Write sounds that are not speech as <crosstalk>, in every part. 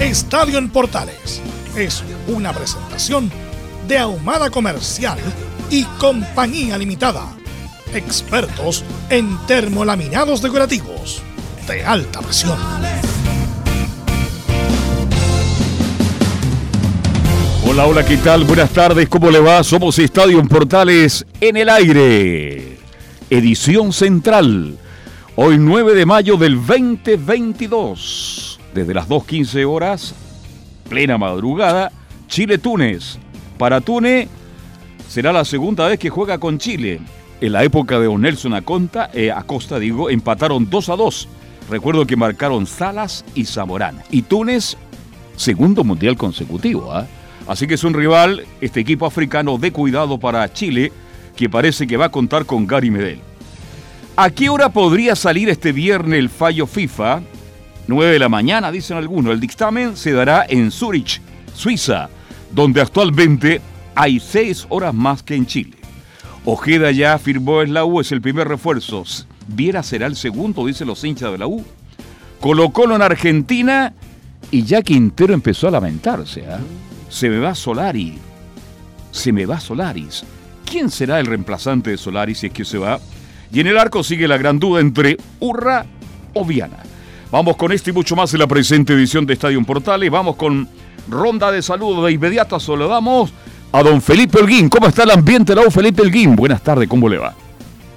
Estadio en Portales es una presentación de Ahumada Comercial y Compañía Limitada. Expertos en termolaminados decorativos de alta presión. Hola, hola, ¿qué tal? Buenas tardes, ¿cómo le va? Somos Estadio en Portales en el aire. Edición central. Hoy 9 de mayo del 2022 desde las 2.15 horas, plena madrugada, Chile-Túnez. Para Túnez será la segunda vez que juega con Chile. En la época de Nelson Acosta, eh, Acosta digo, empataron 2 a 2. Recuerdo que marcaron Salas y Zamorán. Y Túnez, segundo mundial consecutivo. ¿ah? Así que es un rival, este equipo africano de cuidado para Chile, que parece que va a contar con Gary Medel. ¿A qué hora podría salir este viernes el fallo FIFA 9 de la mañana, dicen algunos. El dictamen se dará en Zurich, Suiza, donde actualmente hay 6 horas más que en Chile. Ojeda ya afirmó en la U, es el primer refuerzo. Viera será el segundo, dicen los hinchas de la U. Colocólo en Argentina y ya Quintero empezó a lamentarse. ¿ah? Se me va Solari. Se me va Solaris. ¿Quién será el reemplazante de Solari si es que se va? Y en el arco sigue la gran duda entre Urra o Viana. Vamos con esto y mucho más en la presente edición de Estadio Portales. Vamos con ronda de saludos de inmediata. Saludamos a don Felipe Elguín. ¿Cómo está el ambiente, don Felipe Elguín? Buenas tardes, ¿cómo le va?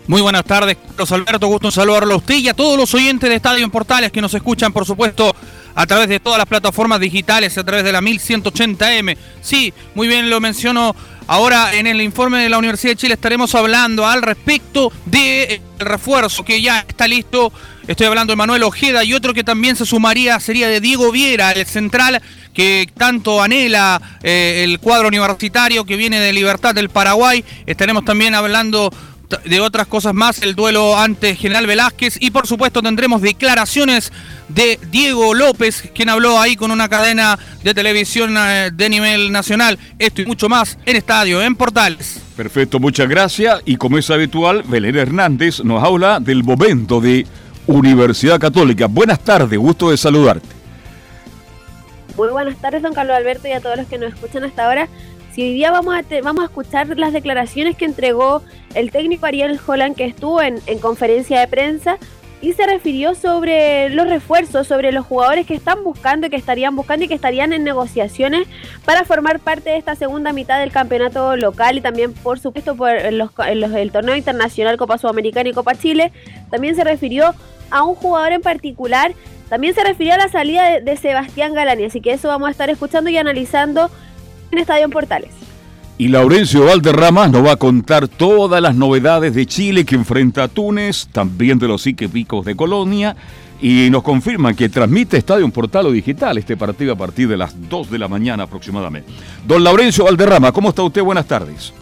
Muy buenas tardes, Carlos Alberto. Gusto saludarlo a usted y a todos los oyentes de Estadio Portales que nos escuchan, por supuesto, a través de todas las plataformas digitales, a través de la 1180M. Sí, muy bien lo menciono Ahora en el informe de la Universidad de Chile estaremos hablando al respecto del refuerzo que ya está listo. Estoy hablando de Manuel Ojeda y otro que también se sumaría sería de Diego Viera, el central que tanto anhela eh, el cuadro universitario que viene de Libertad del Paraguay. Estaremos también hablando de otras cosas más, el duelo ante General Velázquez y por supuesto tendremos declaraciones de Diego López, quien habló ahí con una cadena de televisión eh, de nivel nacional. Esto y mucho más en Estadio, en Portales. Perfecto, muchas gracias. Y como es habitual, Belén Hernández nos habla del momento de Universidad Católica. Buenas tardes, gusto de saludarte. Muy buenas tardes, don Carlos Alberto, y a todos los que nos escuchan hasta ahora. Si hoy día vamos a, vamos a escuchar las declaraciones que entregó el técnico Ariel Holland, que estuvo en, en conferencia de prensa, y se refirió sobre los refuerzos, sobre los jugadores que están buscando, que estarían buscando y que estarían en negociaciones para formar parte de esta segunda mitad del campeonato local y también, por supuesto, por los, el torneo internacional Copa Sudamericana y Copa Chile. También se refirió a un jugador en particular, también se refirió a la salida de, Sebastián Galani, así que eso vamos a estar escuchando y analizando en Estadio Portales. Y Laurencio Valderrama nos va a contar todas las novedades de Chile que enfrenta a Túnez, también de los Picos de Colonia, y nos confirman que transmite Estadio Portal Digital este partido a partir de las 2 de la mañana aproximadamente. Don Laurencio Valderrama, ¿cómo está usted? Buenas tardes.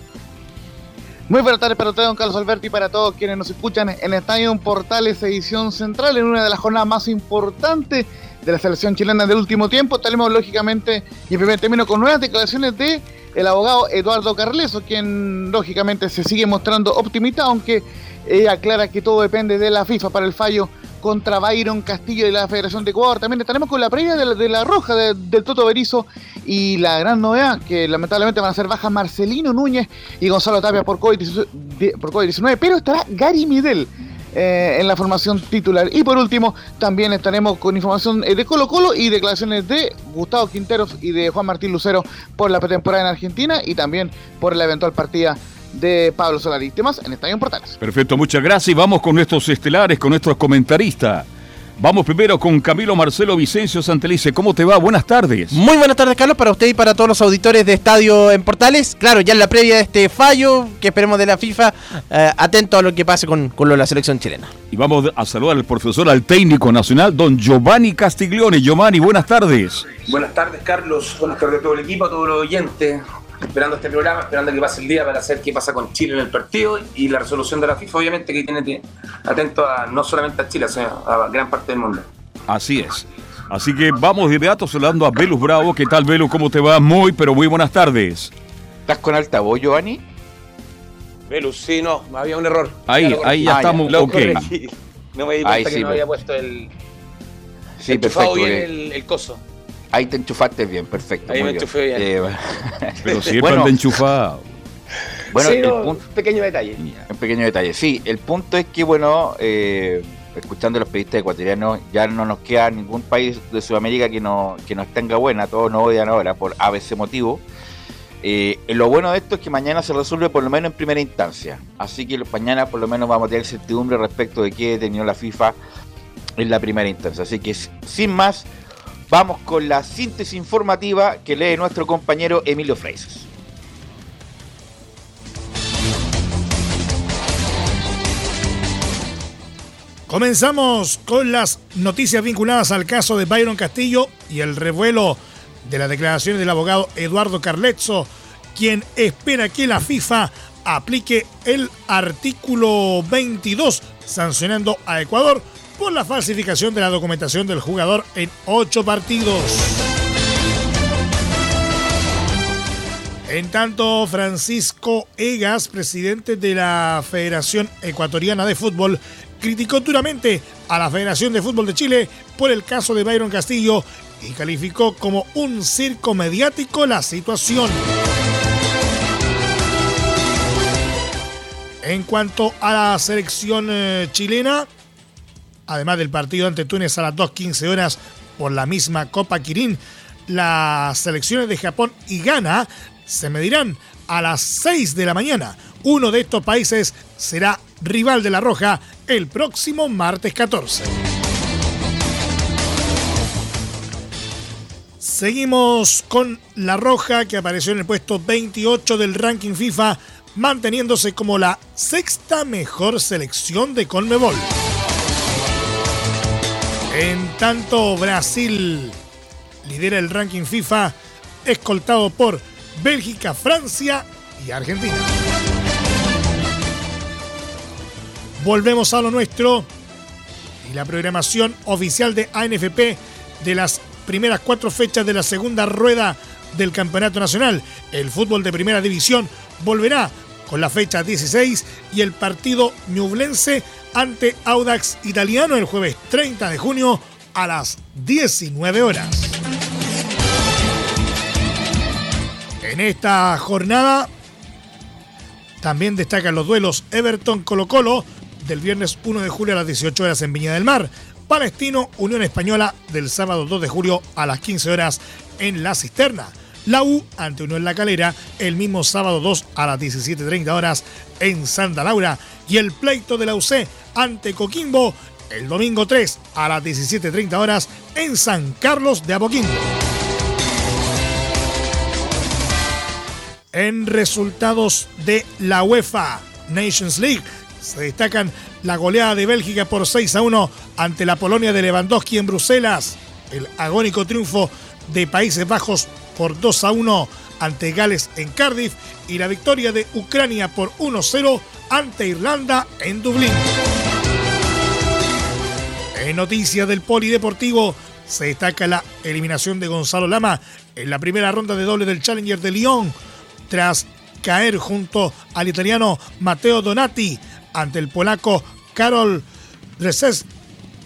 Muy buenas tardes para usted, don Carlos Alberti, y para todos quienes nos escuchan en Estadio Portales Edición Central, en una de las jornadas más importantes de la selección chilena del último tiempo. Estaremos, lógicamente, y en primer término, con nuevas declaraciones de el abogado Eduardo Carleso, quien lógicamente se sigue mostrando optimista, aunque ella aclara que todo depende de la FIFA para el fallo contra Byron Castillo de la Federación de Ecuador. También estaremos con la previa de la, Roja del Toto Berizo y la gran novedad que lamentablemente van a ser bajas Marcelino Núñez y Gonzalo Tapia por COVID-19, pero estará Gary Midel eh, en la formación titular. Y por último, también estaremos con información de Colo Colo y declaraciones de Gustavo Quinteros y de Juan Martín Lucero por la pretemporada en Argentina y también por la eventual partida de Pablo Solari. Temas en Estadio Portales. Perfecto, muchas gracias. Y vamos con nuestros estelares, con nuestros comentaristas. Vamos primero con Camilo Marcelo Vicencio Santelice. ¿Cómo te va? Buenas tardes. Muy buenas tardes, Carlos, para usted y para todos los auditores de Estadio en Portales. Claro, ya en la previa de este fallo que esperemos de la FIFA, eh, atento a lo que pase con, con la selección chilena. Y vamos a saludar al profesor, al técnico nacional, don Giovanni Castiglione. Giovanni, buenas tardes. Buenas tardes, Carlos. Buenas tardes a todo el equipo, a todos los oyentes esperando este programa, esperando que pase el día para saber qué pasa con Chile en el partido y la resolución de la FIFA, obviamente, que tiene atento a no solamente a Chile, sino a gran parte del mundo. Así es. Así que vamos de inmediato saludando a Velus Bravo. ¿Qué tal, Velus? ¿Cómo te va? Muy, pero muy buenas tardes. ¿Estás con altavoz, Giovanni? Velus, sí, no, había un error. Ahí, ahí ya estamos, ok. No me di cuenta que no había puesto el... Sí, perfecto. bien el, el coso. Ahí te enchufaste bien, perfecto. Ahí me enchufé bien. Eh, <laughs> Pero <laughs> siempre bueno, enchufado. Bueno, sí, no, un pequeño detalle. Un pequeño detalle. Sí, el punto es que, bueno, eh, escuchando a los periodistas ecuatorianos, ya no nos queda ningún país de Sudamérica que, no, que nos tenga buena. Todos nos odian ahora por ABC motivo. Eh, lo bueno de esto es que mañana se resuelve por lo menos en primera instancia. Así que mañana por lo menos vamos a tener certidumbre respecto de qué tenido la FIFA en la primera instancia. Así que sin más, Vamos con la síntesis informativa que lee nuestro compañero Emilio Freises. Comenzamos con las noticias vinculadas al caso de Byron Castillo y el revuelo de las declaraciones del abogado Eduardo Carlezzo, quien espera que la FIFA aplique el artículo 22 sancionando a Ecuador por la falsificación de la documentación del jugador en ocho partidos. En tanto, Francisco Egas, presidente de la Federación Ecuatoriana de Fútbol, criticó duramente a la Federación de Fútbol de Chile por el caso de Byron Castillo y calificó como un circo mediático la situación. En cuanto a la selección eh, chilena, además del partido ante Túnez a las 2.15 horas por la misma Copa Kirin, las selecciones de Japón y Ghana se medirán a las 6 de la mañana. Uno de estos países será rival de la Roja el próximo martes 14. Seguimos con la Roja que apareció en el puesto 28 del ranking FIFA, manteniéndose como la sexta mejor selección de Conmebol. En tanto, Brasil lidera el ranking FIFA, escoltado por Bélgica, Francia y Argentina. Volvemos a lo nuestro y la programación oficial de ANFP de las primeras cuatro fechas de la segunda rueda del Campeonato Nacional. El fútbol de primera división volverá con la fecha 16 y el partido ñublense ante Audax Italiano el jueves 30 de junio a las 19 horas. En esta jornada también destacan los duelos Everton Colo Colo del viernes 1 de julio a las 18 horas en Viña del Mar, Palestino Unión Española del sábado 2 de julio a las 15 horas en La Cisterna. La U ante Unión La Calera el mismo sábado 2 a las 17.30 horas en Santa Laura y el pleito de la UC ante Coquimbo el domingo 3 a las 17.30 horas en San Carlos de Apoquindo. En resultados de la UEFA Nations League se destacan la goleada de Bélgica por 6 a 1 ante la Polonia de Lewandowski en Bruselas, el agónico triunfo de Países Bajos por 2 a 1 ante Gales en Cardiff y la victoria de Ucrania por 1-0 ante Irlanda en Dublín. En noticias del polideportivo se destaca la eliminación de Gonzalo Lama en la primera ronda de doble del Challenger de Lyon tras caer junto al italiano Matteo Donati ante el polaco Karol Drzeski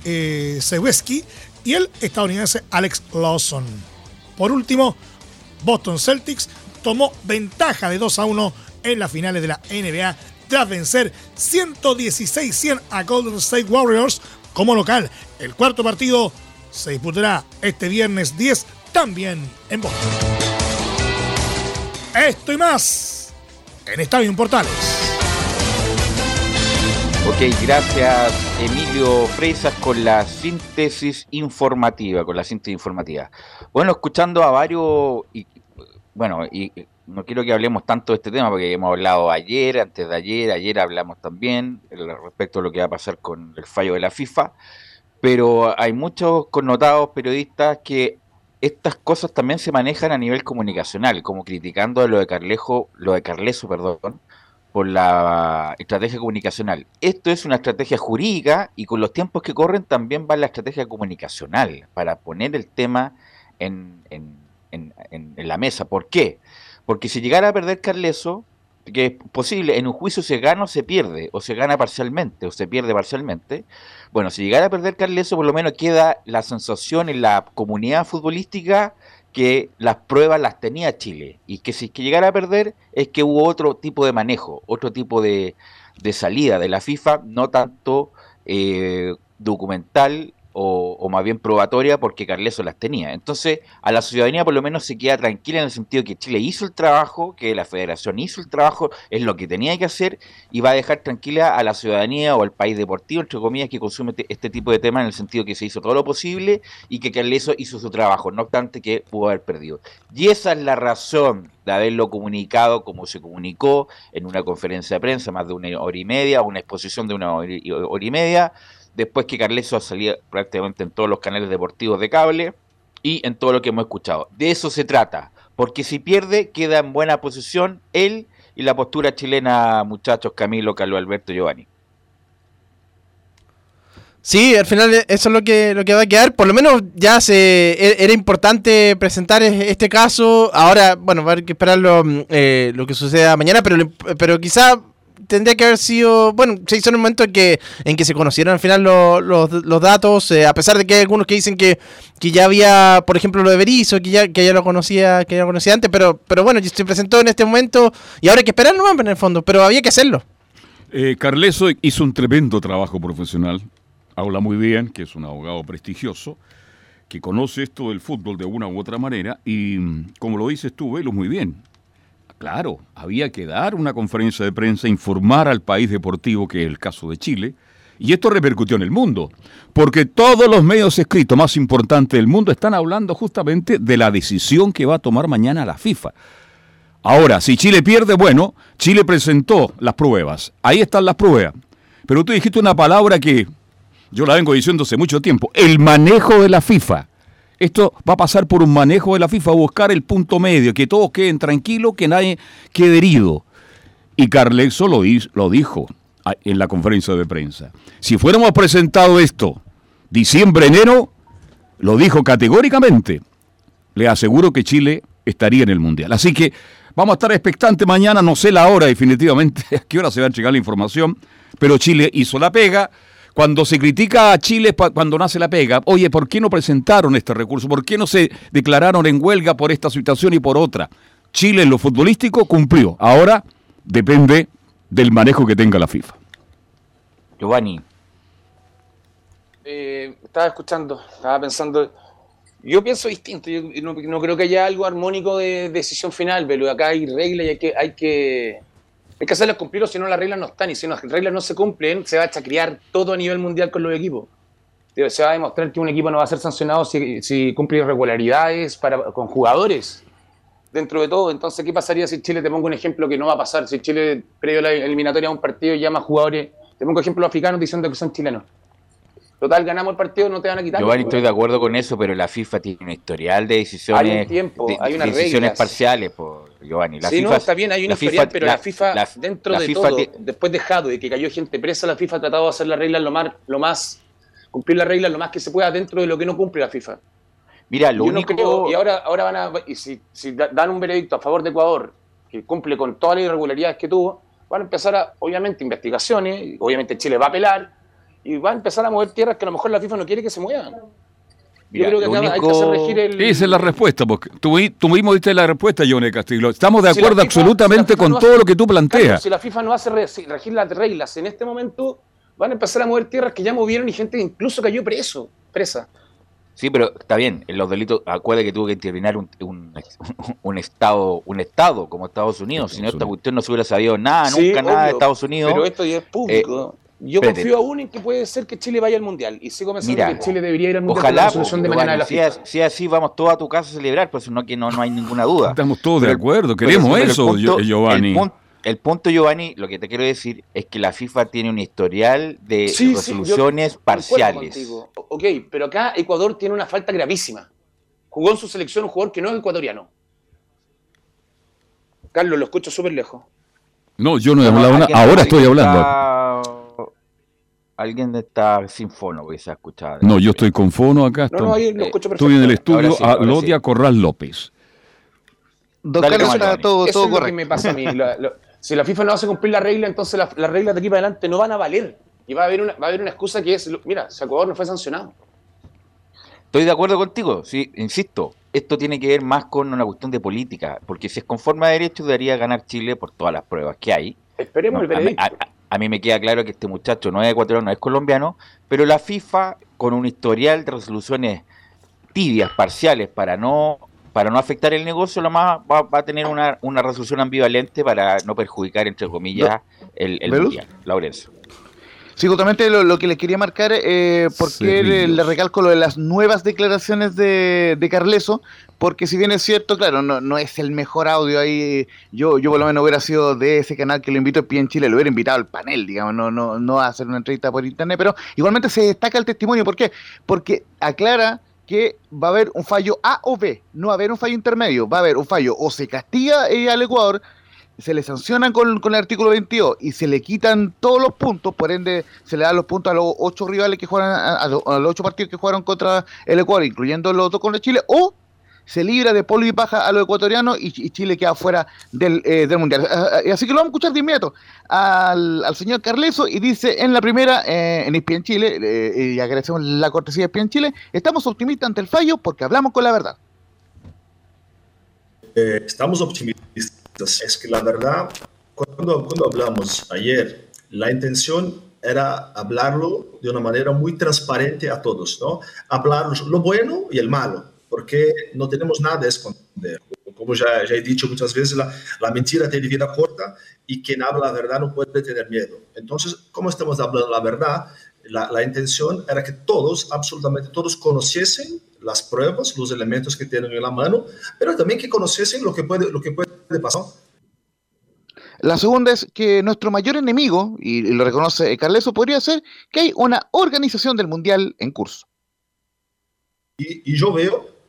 eh, y el estadounidense Alex Lawson. Por último, Boston Celtics tomó ventaja de 2 a 1 en las finales de la NBA tras vencer 116-100 a Golden State Warriors como local. El cuarto partido se disputará este viernes 10 también en Boston. Esto y más en Estadio Portales. Ok, gracias Emilio Fresas con la síntesis informativa, con la síntesis informativa. Bueno, escuchando a varios, y, bueno, y no quiero que hablemos tanto de este tema porque hemos hablado ayer, antes de ayer, ayer hablamos también respecto a lo que va a pasar con el fallo de la FIFA, pero hay muchos connotados periodistas que estas cosas también se manejan a nivel comunicacional, como criticando a lo de Carlejo, lo de Carleso, perdón, por la estrategia comunicacional. Esto es una estrategia jurídica y con los tiempos que corren también va la estrategia comunicacional para poner el tema en, en, en, en la mesa. ¿Por qué? Porque si llegara a perder Carleso, que es posible, en un juicio se gana o se pierde, o se gana parcialmente, o se pierde parcialmente. Bueno, si llegara a perder Carleso, por lo menos queda la sensación en la comunidad futbolística que las pruebas las tenía Chile, y que si que llegara a perder es que hubo otro tipo de manejo, otro tipo de, de salida de la FIFA, no tanto eh, documental o, más bien probatoria porque Carleso las tenía. Entonces, a la ciudadanía por lo menos se queda tranquila en el sentido que Chile hizo el trabajo, que la federación hizo el trabajo, es lo que tenía que hacer y va a dejar tranquila a la ciudadanía o al país deportivo, entre comillas, que consume este tipo de temas en el sentido que se hizo todo lo posible y que Carleso hizo su trabajo, no obstante que pudo haber perdido. Y esa es la razón de haberlo comunicado como se comunicó en una conferencia de prensa, más de una hora y media, una exposición de una hora y media, después que Carleso salía prácticamente en todos los canales deportivos de cable y en todo lo que hemos escuchado. De eso se trata, porque si pierde queda en buena posición él y la postura chilena, muchachos, Camilo, Carlos Alberto, Giovanni. Sí, al final eso es lo que, lo que va a quedar. Por lo menos ya se e, era importante presentar este caso. Ahora, bueno, va a haber que esperar lo, mm, eh, que suceda mañana, pero, pero quizá tendría que haber sido, bueno, se hizo en un momento en que, en que se conocieron al final los, datos, eh, a pesar de que hay algunos que dicen que, que ya había, por ejemplo, lo de Berizzo, que ya, que ya lo conocía, que ya lo conocía antes, pero, pero bueno, se presentó en este momento y ahora hay que esperar nomás en el fondo, pero había que hacerlo. Eh, Carleso hizo un tremendo trabajo profesional, habla muy bien, que es un abogado prestigioso, que conoce esto del fútbol de una u otra manera y, como lo dices tú, velo muy bien Claro, había que dar una conferencia de prensa, informar al país deportivo, que es el caso de Chile, y esto repercutió en el mundo, porque todos los medios escritos más importantes del mundo están hablando justamente de la decisión que va a tomar mañana la FIFA. Ahora, si Chile pierde, bueno, Chile presentó las pruebas, ahí están las pruebas, pero tú dijiste una palabra que yo la vengo diciendo hace mucho tiempo, el manejo de la FIFA. Esto va a pasar por un manejo de la FIFA, buscar el punto medio, que todos queden tranquilos, que nadie quede herido. Y Carlexo lo, lo dijo en la conferencia de prensa. Si fuéramos presentado esto diciembre, enero, lo dijo categóricamente. Le aseguro que Chile estaría en el Mundial. Así que vamos a estar expectantes mañana, no sé la hora definitivamente, <laughs> a qué hora se va a llegar la información, pero Chile hizo la pega cuando se critica a Chile cuando nace la pega, oye, ¿por qué no presentaron este recurso? ¿Por qué no se declararon en huelga por esta situación y por otra? Chile en lo futbolístico cumplió. Ahora depende del manejo que tenga la FIFA. Giovanni. Eh, estaba escuchando, estaba pensando. Yo pienso distinto. Yo no, creo que haya algo armónico de decisión final, pero acá hay reglas y hay que, hay que hay que hacerlas cumplir o si no las reglas no están. Y si las reglas no se cumplen, se va a chacriar todo a nivel mundial con los equipos. Se va a demostrar que un equipo no va a ser sancionado si, cumple irregularidades para, con jugadores dentro de todo. Entonces, ¿qué pasaría si Chile, te pongo un ejemplo que no va a pasar, si Chile, previo a la eliminatoria a un partido, llama a jugadores, te pongo ejemplos africanos diciendo que son chilenos? Total, ganamos el partido, no te van a quitar. Yo estoy de acuerdo con eso, pero la FIFA tiene un historial de decisiones, hay un tiempo, hay unas decisiones parciales, por Giovanni. La sí, no, está bien, hay un historial, pero la, FIFA, dentro de todo, después dejado de que cayó gente presa, la FIFA ha tratado de hacer las reglas lo más, lo más, cumplir las reglas lo más que se pueda dentro de lo que no cumple la FIFA. Mira, lo único... y ahora, ahora van a, y si, si dan un veredicto a favor de Ecuador, que cumple con todas las irregularidades que tuvo, van a empezar, a, obviamente, investigaciones, obviamente Chile va a apelar, y va a empezar a mover tierras que a lo mejor la FIFA no quiere que se muevan. Mira, Yo creo que acá hay que hacer regir el. Esa es la respuesta, porque tú, tú mismo diste la respuesta, Johnny Castillo. Estamos de Si acuerdo FIFA- absolutamente si con no todo hace- lo que tú planteas. Si la FIFA no hace regir las reglas en este momento, van a empezar a mover tierras que ya movieron y gente que incluso cayó preso, presa. Sí, pero está bien, en los delitos, acuérdate que tuvo que intervenir un, un, <laughs> un estado un estado como Estados Unidos, si no esta cuestión no se hubiera sabido nada, Sí, nunca nada de Estados Unidos. Pero esto ya es público. Yo espérate. confío aún en que puede ser que Chile vaya al Mundial. Y sigo pensando Mira, que Chile debería ir al Mundial por Ojalá, la resolución de pues, de la si, es- si es así, vamos todos a tu casa a celebrar, pues no, que no, no hay ninguna duda. Estamos todos de acuerdo, queremos pero eso, punto- Giovanni. El, pun- el punto, Giovanni, lo que te quiero decir es que la FIFA tiene un historial de Sí, sí, yo resoluciones parciales. Ok, pero acá Ecuador tiene una falta gravísima. Jugó en su selección un jugador que no es ecuatoriano. Carlos, lo escucho súper lejos. No, yo no he No, hablado nada. alguien- Ahora estoy hablando. Alguien está sin fono, porque se ha escuchado. No, yo estoy con fono acá. No, no, ahí lo Eh, escucho Estoy en el perfecto. estudio Ahora sí, a ahora Lodia sí. Corral López. Don Dale, Carlos está todo, Eso todo es lo que correcto. me pasa a mí. La- lo- si la FIFA no hace cumplir la regla, entonces la- las reglas de aquí para adelante no van a valer. Y va a haber una, va a haber una excusa que es, lo- mira, si Ecuador no fue sancionado. Estoy de acuerdo contigo, sí, insisto, esto tiene que ver más con una cuestión de política, porque si es conforme a derecho debería ganar Chile por todas las pruebas que hay. Esperemos No, el veredicto. a- a- a mí me queda claro que este muchacho no es ecuatoriano, no es colombiano, pero la FIFA, con un historial de resoluciones tibias, parciales, para no para no afectar el negocio, lo más va, va a tener una, una resolución ambivalente para no perjudicar, entre comillas, el, el mundial. Laurencio. Sí, justamente lo, lo que le quería marcar, eh, porque le recalco lo de las nuevas declaraciones de, de Carleso, porque si bien es cierto, claro, no, no es el mejor audio ahí, yo, yo por lo menos hubiera sido de ese canal que lo invito, Pie en Chile, lo hubiera invitado al panel, digamos, no, no, no a hacer una entrevista por internet, pero igualmente se destaca el testimonio, ¿por qué? Porque aclara que va a haber un fallo A o B, no va a haber un fallo intermedio, va a haber un fallo o se castiga eh, al Ecuador, se le sancionan con, con el artículo 22 y se le quitan todos los puntos, por ende se le dan los puntos a los ocho rivales que juegan, a, a los, ocho partidos que jugaron contra el Ecuador, incluyendo los dos con el Chile, o se libra de polvo y paja a los ecuatorianos y, y Chile queda fuera del, eh, del Mundial. Ah, ah, Así que lo vamos a escuchar de inmediato al, al señor Carleso y dice en la primera, eh, en ESPN Chile, eh, y agradecemos la cortesía de ESPN Chile, estamos optimistas ante el fallo porque hablamos con la verdad. Eh, estamos optimistas. Es que la verdad, cuando, cuando hablamos ayer, la intención era hablarlo de una manera muy transparente a todos, ¿no? Hablar lo bueno y el malo, porque no tenemos nada a esconder. Como ya, ya he dicho muchas veces, la, la mentira tiene vida corta y quien habla la verdad no puede tener miedo. Entonces, como estamos hablando la verdad, la, la intención era que todos, absolutamente todos, conociesen las pruebas, los elementos que tienen en la mano, pero también que conociesen lo que puede, lo que puede pasar. La segunda es que nuestro mayor enemigo, y lo reconoce Carleso, podría ser que hay una organización del Mundial en curso. Y, y yo veo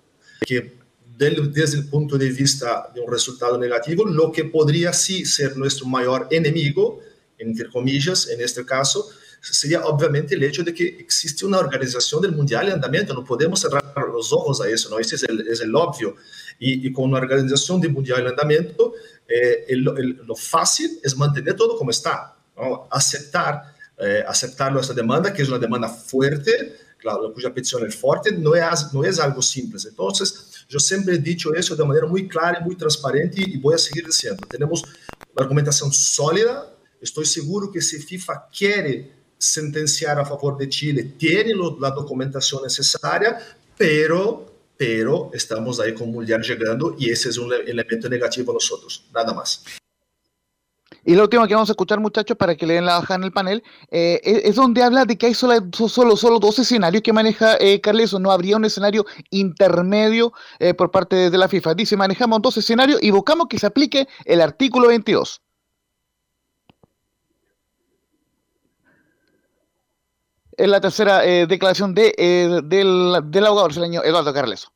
que del, desde el punto de vista de un resultado negativo, lo que podría sí ser nuestro mayor enemigo, entre comillas, en este caso, sería obviamente el hecho de que existe una organización del Mundial en andamiento, no podemos cerrar los ojos a eso, ¿no? Ese es el, es el obvio. Y, y, con una organización del Mundial en andamiento, eh, el, el, lo fácil es mantener todo como está, ¿no? aceptar, eh, aceptar nuestra demanda, que es una demanda fuerte, claro, cuya petición es fuerte, no es, no es algo simple. Entonces, yo siempre he dicho eso de manera muy clara y muy transparente y voy a seguir diciendo, tenemos una argumentación sólida, estoy seguro que si FIFA quiere sentenciar a favor de Chile, tiene la documentación necesaria, pero, pero estamos ahí con Mundial llegando y ese es un elemento negativo a nosotros, nada más. Y la última que vamos a escuchar, muchachos, para que le den la baja en el panel, eh, es, donde habla de que hay solo, solo, solo dos escenarios que maneja eh, Carleso. No habría un escenario intermedio eh, por parte de, la FIFA. Dice, manejamos dos escenarios y buscamos que se aplique el artículo 22. Es la tercera eh, declaración de, del, del abogado brasileño Eduardo Carleso.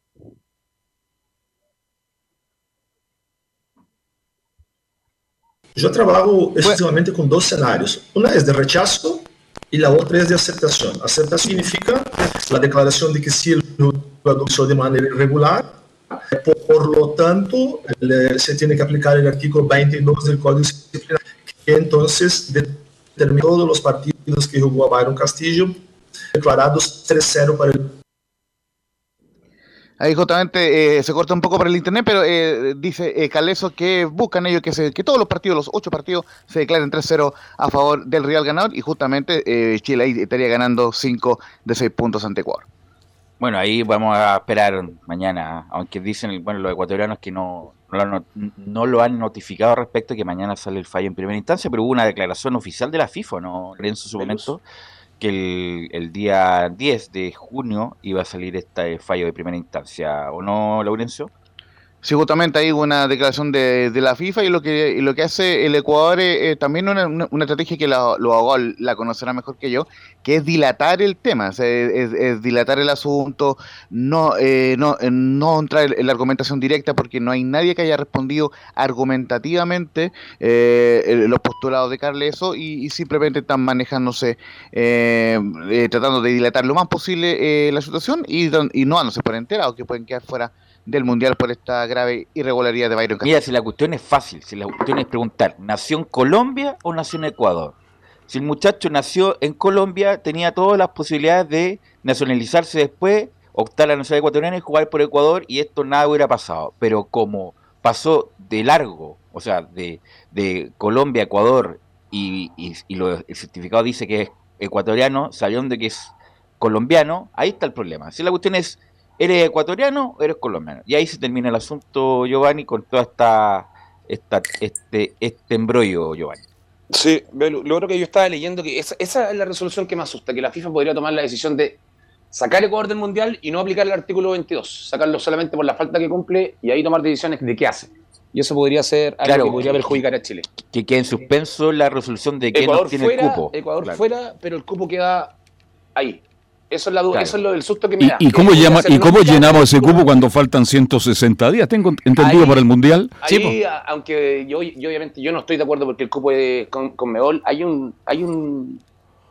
Yo trabajo exclusivamente con dos escenarios. Una es de rechazo y la otra es de aceptación. Aceptación significa la declaración de que si el jugador hizo de manera irregular, por lo tanto, se tiene que aplicar el artículo 22 del Código Disciplinario, que entonces determina todos los partidos que jugó a Byron Castillo, declarados 3-0 para el Ahí justamente eh, se corta un poco por el internet, pero eh, dice eh, Caleso que buscan ellos que, se, que todos los partidos, los ocho partidos, se declaren 3-0 a favor del Real ganador y justamente eh, Chile ahí estaría ganando 5 de 6 puntos ante Ecuador. Bueno, ahí vamos a esperar mañana, aunque dicen bueno los ecuatorianos que no, no, lo, han- no lo han notificado al respecto que mañana sale el fallo en primera instancia, pero hubo una declaración oficial de la FIFA, ¿no, en su momento? Que el, el día 10 de junio iba a salir este fallo de primera instancia, ¿o no, Laurencio? Sí, justamente hay una declaración de, de la FIFA y lo que lo que hace el Ecuador es también una, una- estrategia que la- abogados la conocerán mejor que yo, que es dilatar el tema, o es, dilatar el asunto, no eh, no, eh, no entrar en la argumentación directa porque no hay nadie que haya respondido argumentativamente eh, los postulados de Carleso y, simplemente están manejándose, eh, eh, tratando de dilatar lo más posible la situación y, y no dándose por enterados que pueden quedar fuera del Mundial por esta grave irregularidad de Byron Castillo. Mira, si la cuestión es fácil, si la cuestión es preguntar, ¿nació en Colombia o nació en Ecuador? Si el muchacho nació en Colombia, tenía todas las posibilidades de nacionalizarse después, optar a la nacionalidad ecuatoriana y jugar por Ecuador y esto nada hubiera pasado. Pero como pasó de largo, o sea, de, de Colombia a Ecuador y, y- y lo- el certificado dice que es ecuatoriano, sabiendo de que es colombiano, ahí está el problema. Si la cuestión es, ¿eres ecuatoriano o eres colombiano? Y ahí se termina el asunto, Giovanni, con toda esta, esta este, este embrollo, Giovanni. Sí, lo otro que yo estaba leyendo, que esa, esa es la resolución que me asusta, que la FIFA podría tomar la decisión de sacar Ecuador del Mundial y no aplicar el artículo 22, sacarlo solamente por la falta que cumple y ahí tomar decisiones de qué hace. Y eso podría ser algo Claro. que podría perjudicar a Chile. Que quede en suspenso la resolución de quién Ecuador no tiene fuera, el cupo. Ecuador Claro. fuera, pero el cupo queda ahí. Eso es la Claro. eso es lo del susto que me ¿Y, da. y que cómo, llama, ¿Y cómo llenamos ese cupo cuando faltan 160 días? Tengo entendido Ahí- para el Mundial. Ahí, a- aunque yo, yo obviamente yo no estoy de acuerdo porque el cupo es con, con Meol, hay un, hay un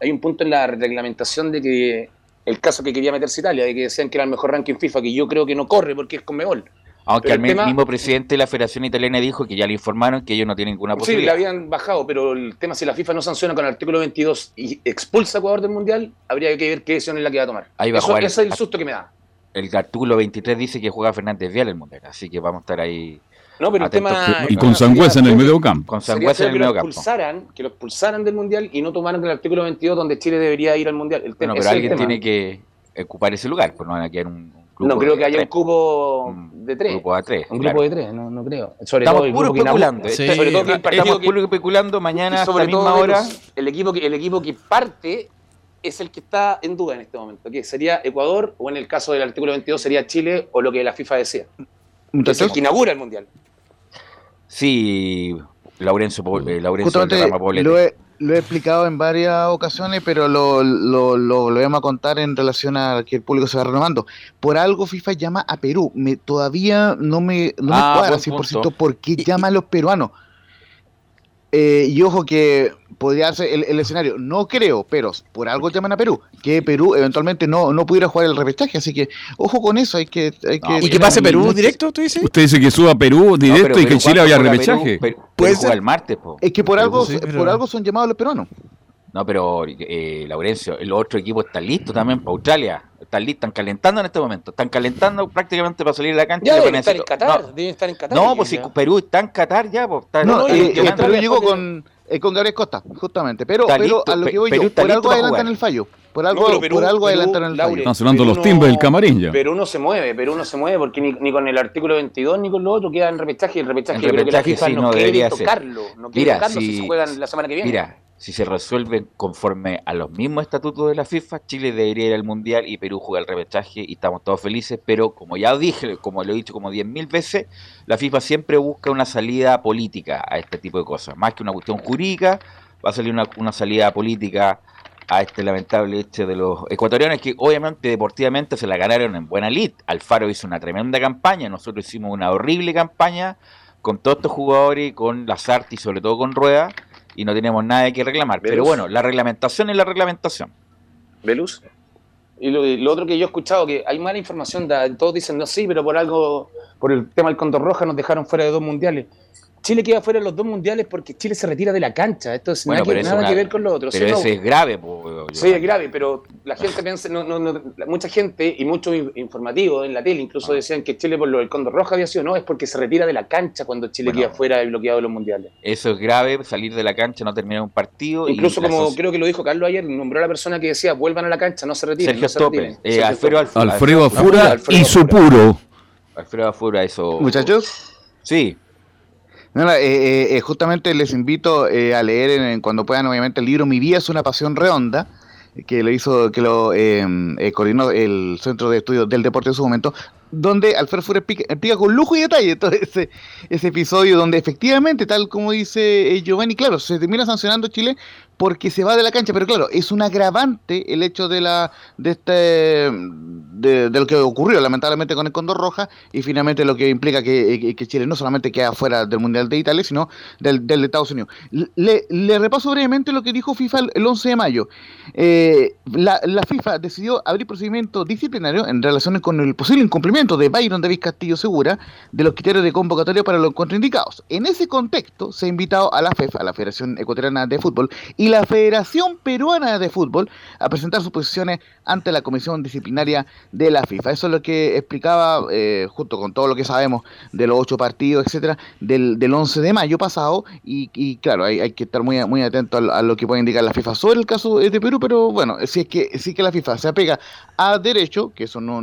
hay un punto en la reglamentación de que el caso que quería meterse Italia, de que decían que era el mejor ranking FIFA, que yo creo que no corre porque es con Meol. Aunque al tema- mismo presidente de la Federación Italiana dijo que ya le informaron que ellos no tienen ninguna Sí, le posibilidad. habían bajado, pero el tema si la FIFA no sanciona con el artículo 22 y expulsa a Ecuador del Mundial, habría que ver qué decisión es la que va a tomar. Ahí va a Eso- jugar- ese es el susto que me da. El artículo 23 dice que juega Fernández Vial el Mundial, así que vamos a estar ahí. No, pero el tema- Y con Sangüesa en el medio campo. Con Sangüesa en el medio campo. expulsaran, que lo expulsaran del Mundial y no tomaran el artículo 22 donde Chile debería ir al Mundial. El tema, Bueno, ese pero el alguien tema. tiene que ocupar ese lugar, pues no van a quedar un, un grupo No creo que haya un cupo de tres. un grupo de tres. Un claro. grupo de tres, no, no creo. Sobre Estamos todo puro que especulando. Sí. Sobre todo que el partido Estamos que- puro especulando mañana y a sobre misma hora. El equipo que el equipo que parte es el que está en duda en este momento, que sería Ecuador o en el caso del artículo 22 sería Chile o lo que la FIFA decía. Que es el que inaugura el mundial. Sí, Laurencio, eh, Laurencio justamente lo he, lo he explicado en varias ocasiones, pero lo, lo, lo, vamos a contar en relación a que el público se va renovando. Por algo FIFA llama a Perú. Me, todavía no me, no me Ah, cuadra buen 100% punto. por qué llama a los peruanos. Eh, y ojo que podría ser el, el escenario, no creo, pero por algo llaman a Perú, que Perú eventualmente no, no pudiera jugar el repechaje, así que ojo con eso, hay que... Hay que ¿Y que pase Perú directo, tú dices? Usted dice que suba a Perú No, directo pero y que Perú, Chile ¿cuándo había repechaje. Perú? Perú, Puede Perú juega ser. el martes, po. Es que por algo, Sí, pero- por algo son llamados los peruanos. No, pero eh, Laurencio, el otro equipo está listo también para Australia. Están listos, están calentando en este momento. Están calentando prácticamente para salir de la cancha. Ya deben estar en Qatar, No, deben estar en Qatar. No, pues si. Perú está en Qatar ya, pues está No, no, eh, eh. Perú llegó con, eh, con Gabriel Costa, justamente. Pero, pero a lo que voy Perú yo, por algo adelantan jugar. el fallo. Por No, algo, Perú- por algo Perú, adelantan el fallo. Están sonando Perú los timbres del camarín ya. Pero uno se mueve, pero uno se mueve porque ni, ni con el artículo 22 ni con lo otro queda en repechaje. El repechaje, yo creo que la repechaje FIFA sí, no, no quiere debería ser. tocarlo. No quiere Mira, tocarlo si, si- se juegan la semana que viene. Mira, si se resuelven conforme a los mismos estatutos de la FIFA, Chile debería ir al Mundial y Perú juega el repechaje y estamos todos felices, pero como ya dije, como lo he dicho como 10.000 veces, la FIFA siempre busca una salida política a este tipo de cosas. Más que una cuestión jurídica, va a salir una, una salida política a este lamentable hecho de los ecuatorianos que obviamente deportivamente se la ganaron en buena lid. Alfaro hizo una tremenda campaña, nosotros hicimos una horrible campaña con todos estos jugadores, con Lazarte y sobre todo con Rueda, y no tenemos nada que reclamar. Pero bueno, la reglamentación es la reglamentación. Velus. Y lo, lo otro que yo he escuchado, que hay mala información, da- todos dicen, no, sí, pero por algo por el tema del Condor Roja nos dejaron fuera de dos mundiales. Chile queda fuera de los dos mundiales porque Chile se retira de la cancha. Esto es Bueno, nada, pero que, eso nada ver con lo otro. Pero no, ese es grave, po, Sí, es grave, pero la gente piensa, no, no, no, mucha gente y muchos in- informativos en la tele incluso Ah. decían que Chile por lo del Condor Roja había sido, no, es porque se retira de la cancha cuando Chile Bueno. queda fuera y bloqueado de los mundiales. Eso es grave, salir de la cancha, no terminar un partido. Incluso como creo que lo dijo Carlos ayer, nombró a la persona que decía, vuelvan a la cancha, no se retiren. Sergio no se Stope, retiren". eh, Sergio Alfredo Alfredo Alfredo Afura y Afura. su puro. Alfredo Afura, eso. Muchachos, Sí, no, eh, eh, eh, justamente les invito eh, a leer en- cuando puedan, obviamente, el libro Mi vida es una pasión redonda, que lo hizo, que lo eh, eh, coordinó el Centro de Estudios del Deporte en su momento, donde Alfredo Fura explica, con lujo y detalle todo ese, episodio donde efectivamente, tal como dice eh, Giovanni, claro, se termina sancionando Chile porque se va de la cancha, pero claro, es un agravante el hecho de la de este de, lo que ocurrió lamentablemente con el Condor Roja y finalmente lo que implica que, eh, que Chile no solamente queda fuera del Mundial de Italia, sino del, del de Estados Unidos. Le, le repaso brevemente lo que dijo FIFA el 11 de mayo. Eh, la, la FIFA decidió abrir procedimiento disciplinario en relación con el posible incumplimiento de Byron David Castillo Segura de los criterios de convocatoria para los contraindicados. En ese contexto se ha invitado a la FEF, a la Federación Ecuatoriana de Fútbol, y la Federación Peruana de Fútbol a presentar sus posiciones ante la Comisión Disciplinaria de la FIFA. Eso es lo que explicaba, eh, junto con todo lo que sabemos de los ocho partidos, etcétera, del, del 11 de mayo pasado. Y, y claro, hay, que estar muy, muy atento a, lo- que puede indicar la FIFA sobre el caso de Perú, pero bueno, si es que, si que la FIFA se apega a derecho, que eso no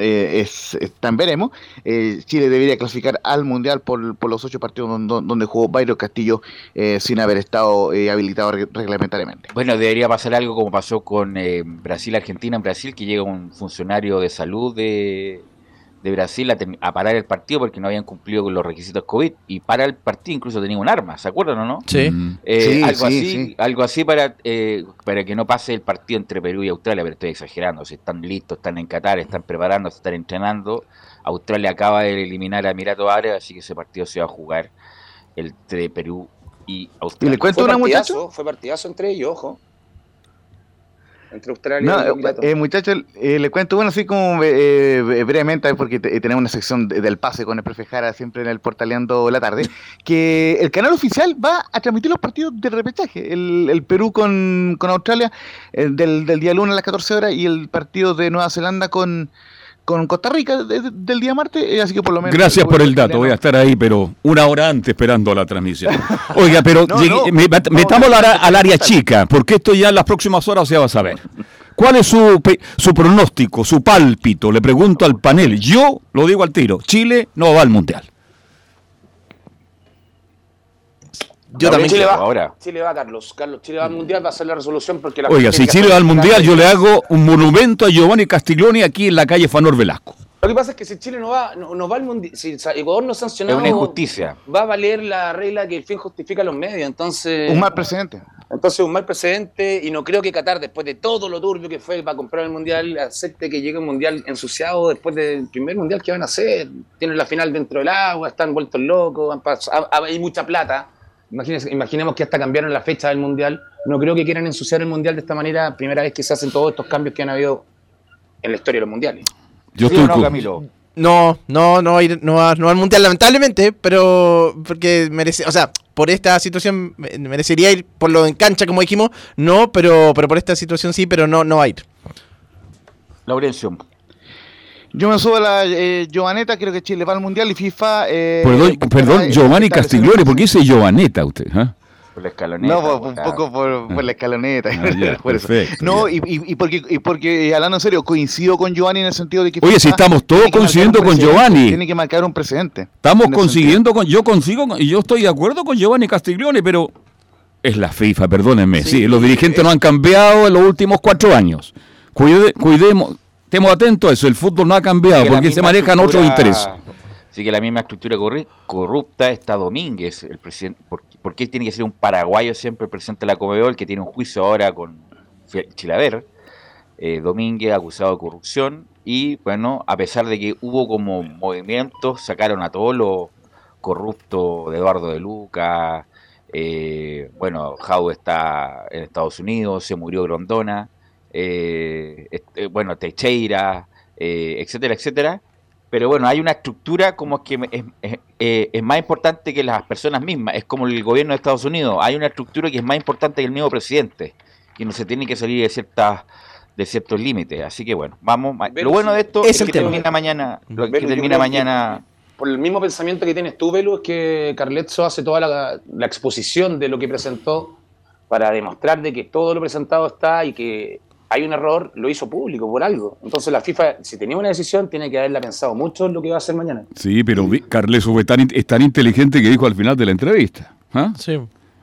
eh, es, está veremos, eh, Chile debería clasificar al Mundial por, por los ocho partidos donde, donde jugó Byron Castillo eh, sin haber estado eh, habilitado re- reglamentariamente. Bueno, debería pasar algo como pasó con eh, Brasil-Argentina en Brasil, que llega un funcionario de salud de, de Brasil a, parar el partido porque no habían cumplido con los requisitos COVID y para el partido incluso tenía un arma, ¿se acuerdan o no? Sí. Mm. Eh, Sí, algo sí, así, sí. algo así para eh, para que no pase el partido entre Perú y Australia, pero estoy exagerando, si están listos, están en Qatar, están preparando, están entrenando. Australia acaba de eliminar a Emiratos Árabes, así que ese partido se va a jugar entre Perú y Y Australia. le cuento Fue una partidazo, muchacho. fue partidazo entre ellos, ojo. Entre Australia No, y eh, Emiratos. eh, muchachos, eh, le cuento, bueno, así como eh, eh, brevemente, porque te- tenemos una sección de- del pase con el profe Jara siempre en el Portaleando la tarde, <laughs> que el canal oficial va a transmitir los partidos de repechaje. El, el Perú con, con Australia eh, del, del día lunes a las 14 horas y el partido de Nueva Zelanda con, con Costa Rica de- de- del día martes, eh, así que por lo menos... Gracias por el dato, voy a estar ahí, pero una hora antes esperando la transmisión. <laughs> Oiga, pero No, llegué- no. me- No, metamos no, al, área chica, porque esto ya en las próximas horas se va a saber. ¿Cuál es su, su pronóstico, su pálpito? Le pregunto al panel. Yo lo digo al tiro. Chile no va al Mundial. Yo también. Chile va, ahora. Chile va, Carlos. Carlos, Chile va al mundial, va a ser la resolución porque la Oiga, si Chile va al Mundial, yo le hago un monumento a Giovanni Castiglioni aquí en la calle Fanor Velasco. Lo que pasa es que si Chile no va, no, no va al mundial, si Ecuador no Es sanciona, una injusticia. va a valer la regla que el fin justifica los medios. Entonces, Un mal presidente. entonces un mal precedente y no creo que Qatar, después de todo lo turbio que fue para comprar el mundial, acepte que llegue un mundial ensuciado después del primer mundial que van a hacer. Tienen la final dentro del agua, están vueltos locos, han hay mucha plata. Imagínense- imaginemos que hasta cambiaron la fecha del mundial. No creo que quieran ensuciar el mundial de esta manera. Primera vez que se hacen todos estos cambios que han habido en la historia de los mundiales. Yo ¿Sí o estoy no, Camilo? No, no, no ir, no al mundial, lamentablemente, pero porque merece, o sea, por esta situación me- merecería ir por lo en cancha, como dijimos, no, pero, pero por esta situación sí, pero no, no va a ir. Laurencio. Yo me subo a la eh, Giovaneta, creo que Chile va al Mundial y FIFA... eh, Perdón, perdón eh, Giovanni Castiglioni, ¿por qué dice Giovaneta usted? ah? Por la escaloneta. No, por- un poco por, por la escaloneta. Ah, ya, <laughs> por eso. perfecto, No, y, y- porque, y porque, hablando en serio, coincido con Giovanni en el sentido de que. Oye, si estamos todos coincidiendo con Giovanni. Tiene que marcar un precedente. Estamos consiguiendo con, yo consigo con- y yo estoy de acuerdo con Giovanni Castiglione, pero es la FIFA, perdónenme. Sí, Sí, los dirigentes no han cambiado en los últimos cuatro años. Cuide- cuidemos, estemos atentos a eso. El fútbol no ha cambiado porque se manejan otros intereses. Sí, que la misma estructura corrupta está Domínguez, el presidente. ¿Por, por qué tiene que ser un paraguayo siempre el presidente de la Comebol, que tiene un juicio ahora con Chilaver? Eh, Domínguez acusado de corrupción. Y bueno, a pesar de que hubo como movimientos, sacaron a todos los corruptos de Eduardo de Luca. eh, bueno, Jau está en Estados Unidos, se murió Grondona. Eh, este, bueno, Teixeira, eh, etcétera, etcétera Pero bueno, hay una estructura como que es, es- eh, es más importante que las personas mismas. Es como el gobierno de Estados Unidos. Hay una estructura que es más importante que el mismo presidente. Que no se tiene que salir de ciertas de ciertos límites. Así que bueno, vamos. Lo bueno de esto es que tema. termina mañana. Lo que Velo, termina que- mañana. Por el mismo pensamiento que tienes tú, Velo, es que Carletzo hace toda la, la exposición de lo que presentó para demostrar de que todo lo presentado está y que hay un error, lo hizo público por algo. Entonces la FIFA, si tenía una decisión, tiene que haberla pensado mucho en lo que va a hacer mañana. Sí, pero vi- Carleso fue tan, es tan inteligente que dijo al final de la entrevista. ¿ah? Sí.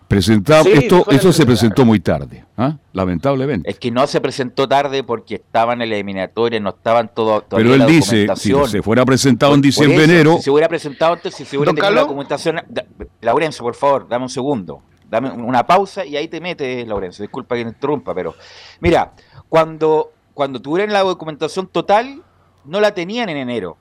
Presentaba, Sí, esto, la eso se presentó muy tarde, ¿ah? lamentablemente. Es que no se presentó tarde porque estaban en la eliminatoria, no estaban todo, Pero él la dice, si se fuera presentado en Por- diciembre, eso, enero, Si se hubiera presentado antes, si se hubiera tenido la Carlos. documentación. da- Laurencio, por favor, dame un segundo. Dame una pausa y ahí te metes, Laurencio. Disculpa que te interrumpa, pero. Mira, cuando, cuando tuvieran la documentación total, no la tenían en enero.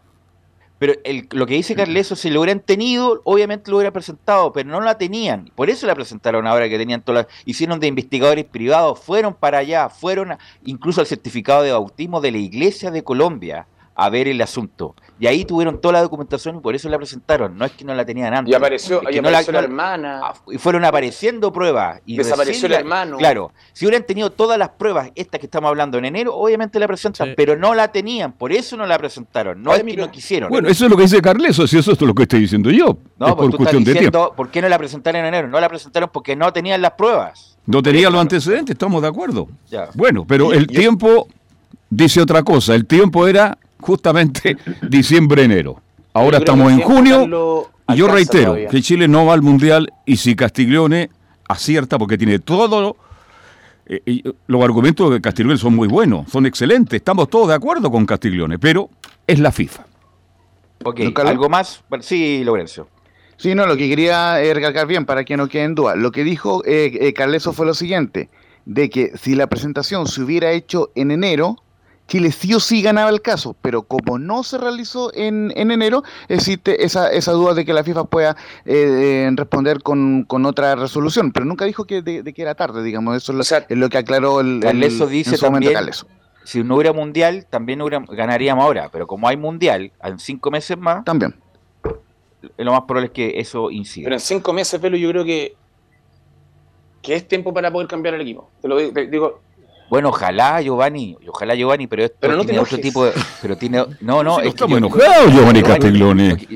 Pero el- lo que dice Carleso, si lo hubieran tenido, obviamente lo hubiera presentado, pero no la tenían. Por eso la presentaron ahora que tenían todas las. Hicieron de investigadores privados, fueron para allá, fueron incluso al certificado de bautismo de la Iglesia de Colombia a ver el asunto. Y ahí tuvieron toda la documentación y por eso la presentaron. No es que no la tenían antes. Y apareció, Es que y no la- apareció la, hermana. Ah, y fueron apareciendo pruebas. Y Desapareció el la- hermano. Claro, si hubieran tenido todas las pruebas, estas que estamos hablando en enero, obviamente la presentan, Sí. pero no la tenían, por eso no la presentaron. No es mi que no quisieron. bueno, eso es lo que dice Carleso, si eso es lo que estoy diciendo yo. no, es pues por tú cuestión estás de tiempo. diciendo, ¿por qué no la presentaron en enero? No la presentaron porque no tenían las pruebas. No tenía los antecedentes, estamos de acuerdo. Ya. Bueno, pero Y- el tiempo dice otra cosa. El tiempo era justamente diciembre-enero. Ahora estamos en junio y yo reitero todavía. que Chile no va al Mundial y si Castiglione acierta porque tiene todo... eh, y los argumentos de Castiglione son muy buenos, son excelentes. Estamos todos de acuerdo con Castiglione, pero es la FIFA. Ok. ¿algo más? Bueno, sí, Lorenzo. Sí, no, lo que quería eh, recalcar bien para que no quede en duda. Lo que dijo eh, eh, Carleso fue lo siguiente, de que si la presentación se hubiera hecho en enero, Chile sí o sí ganaba el caso, pero como no se realizó en, en enero, existe esa, esa duda de que la FIFA pueda eh, responder con, con otra resolución, pero nunca dijo que de, de que era tarde, digamos, eso es lo, O sea, es lo que aclaró el, el- Carleso dice en su momento también- Carleso. Si no hubiera mundial, también hubiera- ganaríamos ahora, pero como hay mundial, en cinco meses más, También. lo más probable es que eso incida. Pero en cinco meses, Velo, yo creo que, que es tiempo para poder cambiar el equipo. Te lo digo, te digo Bueno, ojalá Giovanni, ojalá Giovanni, pero esto Pero no te tiene otro tipo de, pero tiene, <laughs> no, no, Si no es que estamos yo- enojados, Giovanni Castiglione.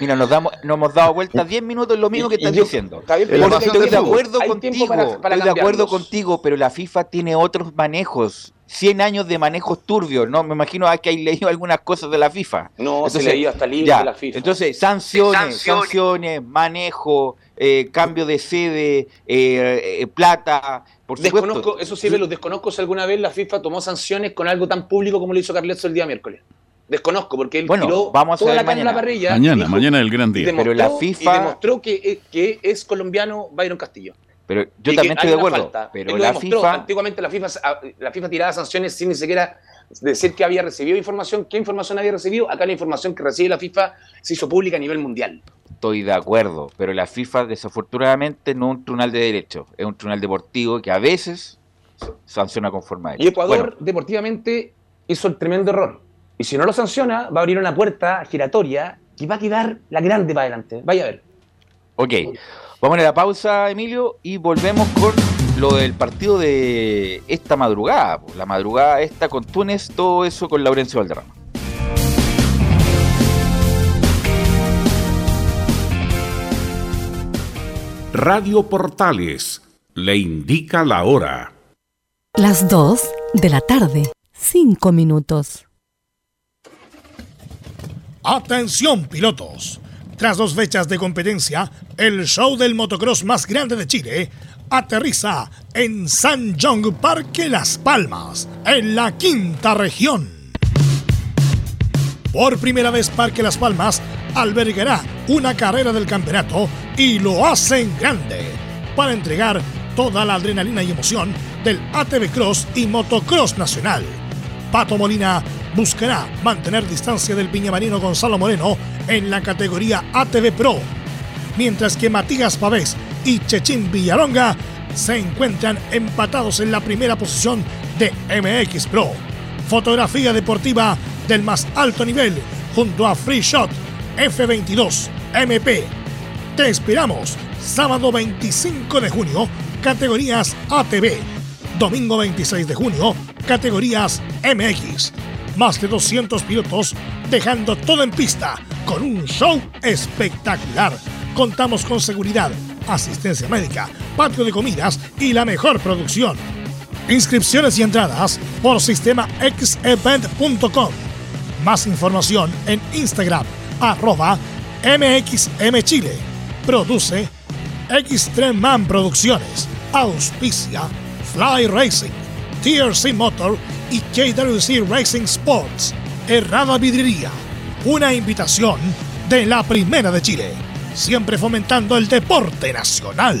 Mira, nos damos, nos hemos dado vuelta 10 <laughs> minutos en lo mismo que estás diciendo. Está bien, El pero evasión Estoy de acuerdo Hay contigo, tiempo para- para estoy de acuerdo contigo, pero la FIFA tiene otros manejos, 100 años de manejos turbios, ¿no? Me imagino ah, que hay leído algunas cosas de la FIFA. No, Entonces, se leía hasta libros de la FIFA. Entonces, sanciones, sanciones, manejo, eh, cambio de sede, eh, eh, plata, por supuesto. Desconozco, eso sí, Velo, desconozco si alguna vez la FIFA tomó sanciones con algo tan público como lo hizo Carletzo el día miércoles. Desconozco, porque él Bueno, tiró vamos a toda la carne en la parrilla. Mañana, dijo- mañana es el gran día. Pero la FIFA- y demostró que, que es colombiano Byron Castillo. Pero yo Y también estoy de acuerdo. falta. Pero Él la demostró. FIFA, Antiguamente la FIFA, la FIFA tiraba sanciones sin ni siquiera decir que había recibido información, qué información había recibido. Acá la información que recibe la FIFA se hizo pública a nivel mundial. Estoy de acuerdo. Pero la FIFA, desafortunadamente, no es un tribunal de derecho. Es un tribunal deportivo que a veces sanciona conforme a ello. Y Ecuador, Bueno, deportivamente, hizo el tremendo error. Y si no lo sanciona, va a abrir una puerta giratoria que va a quedar la grande para adelante. Vaya a ver. ok. Vamos a la pausa, Emilio, y volvemos con lo del partido de esta madrugada. La madrugada esta con Túnez, todo eso con Laurencio Valderrama. Radio Portales le indica la hora. Las 2 de la tarde, 5 minutos. Atención pilotos. Tras dos fechas de competencia, el show del motocross más grande de Chile aterriza en San John Parque Las Palmas, en la quinta región. Por primera vez Parque Las Palmas albergará una carrera del campeonato y lo hacen grande para entregar toda la adrenalina y emoción del ATV Cross y Motocross Nacional. Pato Molina buscará mantener distancia del piñamarino Gonzalo Moreno en la categoría ATV Pro, mientras que Matías Pavés y Chechín Villalonga se encuentran empatados en la primera posición de MX Pro. Fotografía deportiva del más alto nivel junto a Free Shot F22 MP. Te esperamos sábado 25 de junio, categorías ATV. Domingo 26 de junio, categorías MX. Más de 200 pilotos dejando todo en pista con un show espectacular. Contamos con seguridad, asistencia médica, patio de comidas y la mejor producción. Inscripciones y entradas por sistemaxevent.com. Más información en Instagram, arroba MXMChile. Produce Extreme Man Producciones. Auspicia Fly Racing, TRC Motor y KWC Racing Sports. Errada Vidriería. Una invitación de la Primera de Chile. Siempre fomentando el deporte nacional.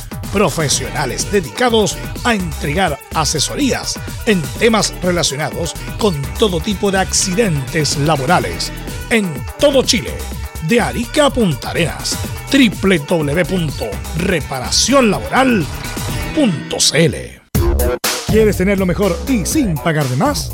profesionales dedicados a entregar asesorías en temas relacionados con todo tipo de accidentes laborales en todo Chile, de Arica a Punta Arenas, www.reparacionlaboral.cl. ¿Quieres tener lo mejor y sin pagar de más?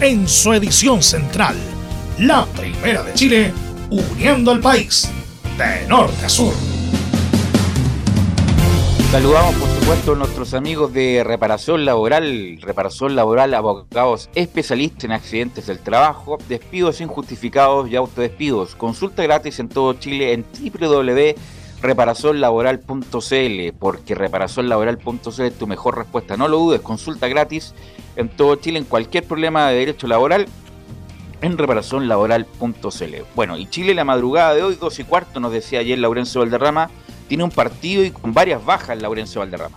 en su edición central. La primera de Chile, uniendo al país de norte a sur. Saludamos, por supuesto, a nuestros amigos de Reparación Laboral. Reparación Laboral, abogados especialistas en accidentes del trabajo, despidos injustificados y autodespidos. Consulta gratis en todo Chile en www.reparacionlaboral.cl porque reparacionlaboral.cl es tu mejor respuesta. No lo dudes, consulta gratis en todo Chile en cualquier problema de derecho laboral en reparacionlaboral.cl. Bueno, y Chile la madrugada de hoy, dos y cuarto, nos decía ayer Laurencio Valderrama, tiene un partido y con varias bajas Laurencio Valderrama.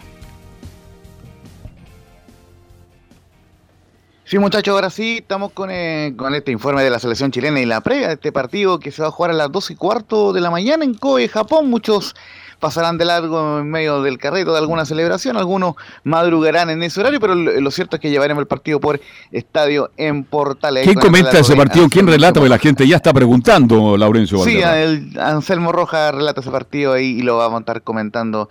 Sí, muchachos, ahora sí estamos con, eh, con este informe de la selección chilena y la previa de este partido que se va a jugar a las 2 y cuarto de la mañana en Kobe, Japón. Muchos pasarán de largo en medio del carrito de alguna celebración, algunos madrugarán en ese horario, pero lo, cierto es que llevaremos el partido por estadio en Portales. ¿Quién comenta ese partido? ¿Quién relata? Porque la gente ya está preguntando, Laurencio Sí, Valderrama. el Anselmo Rojas relata ese partido ahí y lo vamos a estar comentando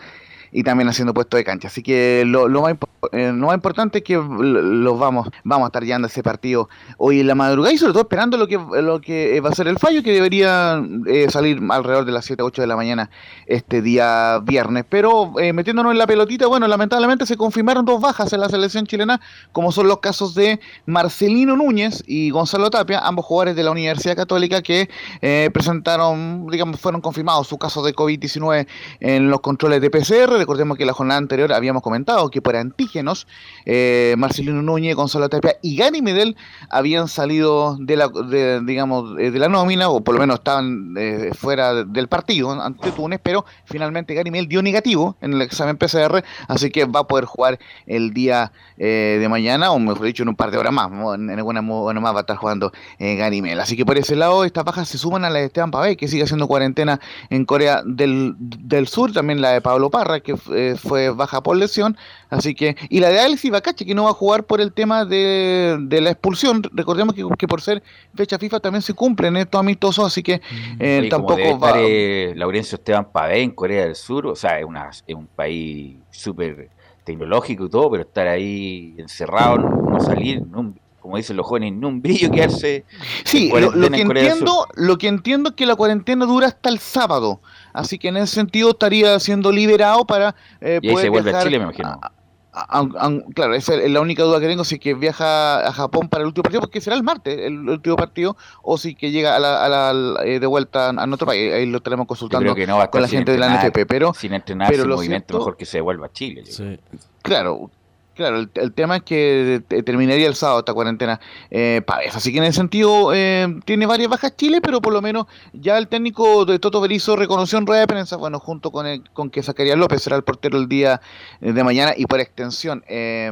y también haciendo puesto de cancha. Así que lo, lo más, eh, lo más importante es que los vamos, vamos a estar llevando ese partido hoy en la madrugada y sobre todo esperando lo que, lo que va a ser el fallo, que debería eh, salir alrededor de las 7 8 de la mañana este día viernes. Pero eh, metiéndonos en la pelotita, bueno, lamentablemente se confirmaron dos bajas en la selección chilena, como son los casos de Marcelino Núñez y Gonzalo Tapia, ambos jugadores de la Universidad Católica que eh, presentaron, digamos, fueron confirmados su caso de COVID-19 en los controles de PCR Recordemos que la jornada anterior habíamos comentado que por antígenos, eh, Marcelino Núñez, Gonzalo Tapia y Gani Medel habían salido de la, de, digamos, de la nómina, o por lo menos estaban eh, fuera del partido ante Túnez, pero finalmente Gani Medel dio negativo en el examen PCR, así que va a poder jugar el día eh, de mañana, o mejor dicho, en un par de horas más. En alguna hora más va a estar jugando eh, Gani Medel. Así que por ese lado, estas bajas se suman a la de Esteban Pabé, que sigue haciendo cuarentena en Corea del, del Sur, también la de Pablo Parra, que eh, fue baja por lesión, así que, y la de Alex Ibacache, que no va a jugar por el tema de, de la expulsión, recordemos que, que, por ser fecha FIFA también se cumplen estos amistosos, así que eh, tampoco va... Estar, eh, Laurencio Esteban Pabé en Corea del Sur, o sea, es, una, es un país súper tecnológico y todo, pero estar ahí encerrado, no, no salir, no, como dicen los jóvenes, en un brillo quedarse. Sí, lo, lo, que entiendo, lo que entiendo es que la cuarentena dura hasta el sábado. Así que en ese sentido estaría siendo liberado para eh, y ahí poder se vuelve viajar a Chile, me imagino. a- a- a- claro, esa es la única duda que tengo, si es que viaja a Japón para el último partido, porque será el martes el último partido, o si que llega a la, a la- eh, de vuelta a nuestro país. Ahí lo estaremos consultando que no con la gente de la NFP, pero sin entrenar, pero sin lo movimiento, mejor que se devuelva a Chile. creo. Claro, claro, el, el tema es que te- terminaría el sábado esta cuarentena eh, Pavés. Así que en ese sentido eh, tiene varias bajas Chile, pero por lo menos ya el técnico de Toto Berizzo reconoció en rueda de prensa, bueno, junto con, el- con que Zacarías López será el portero el día eh, de mañana y por extensión eh,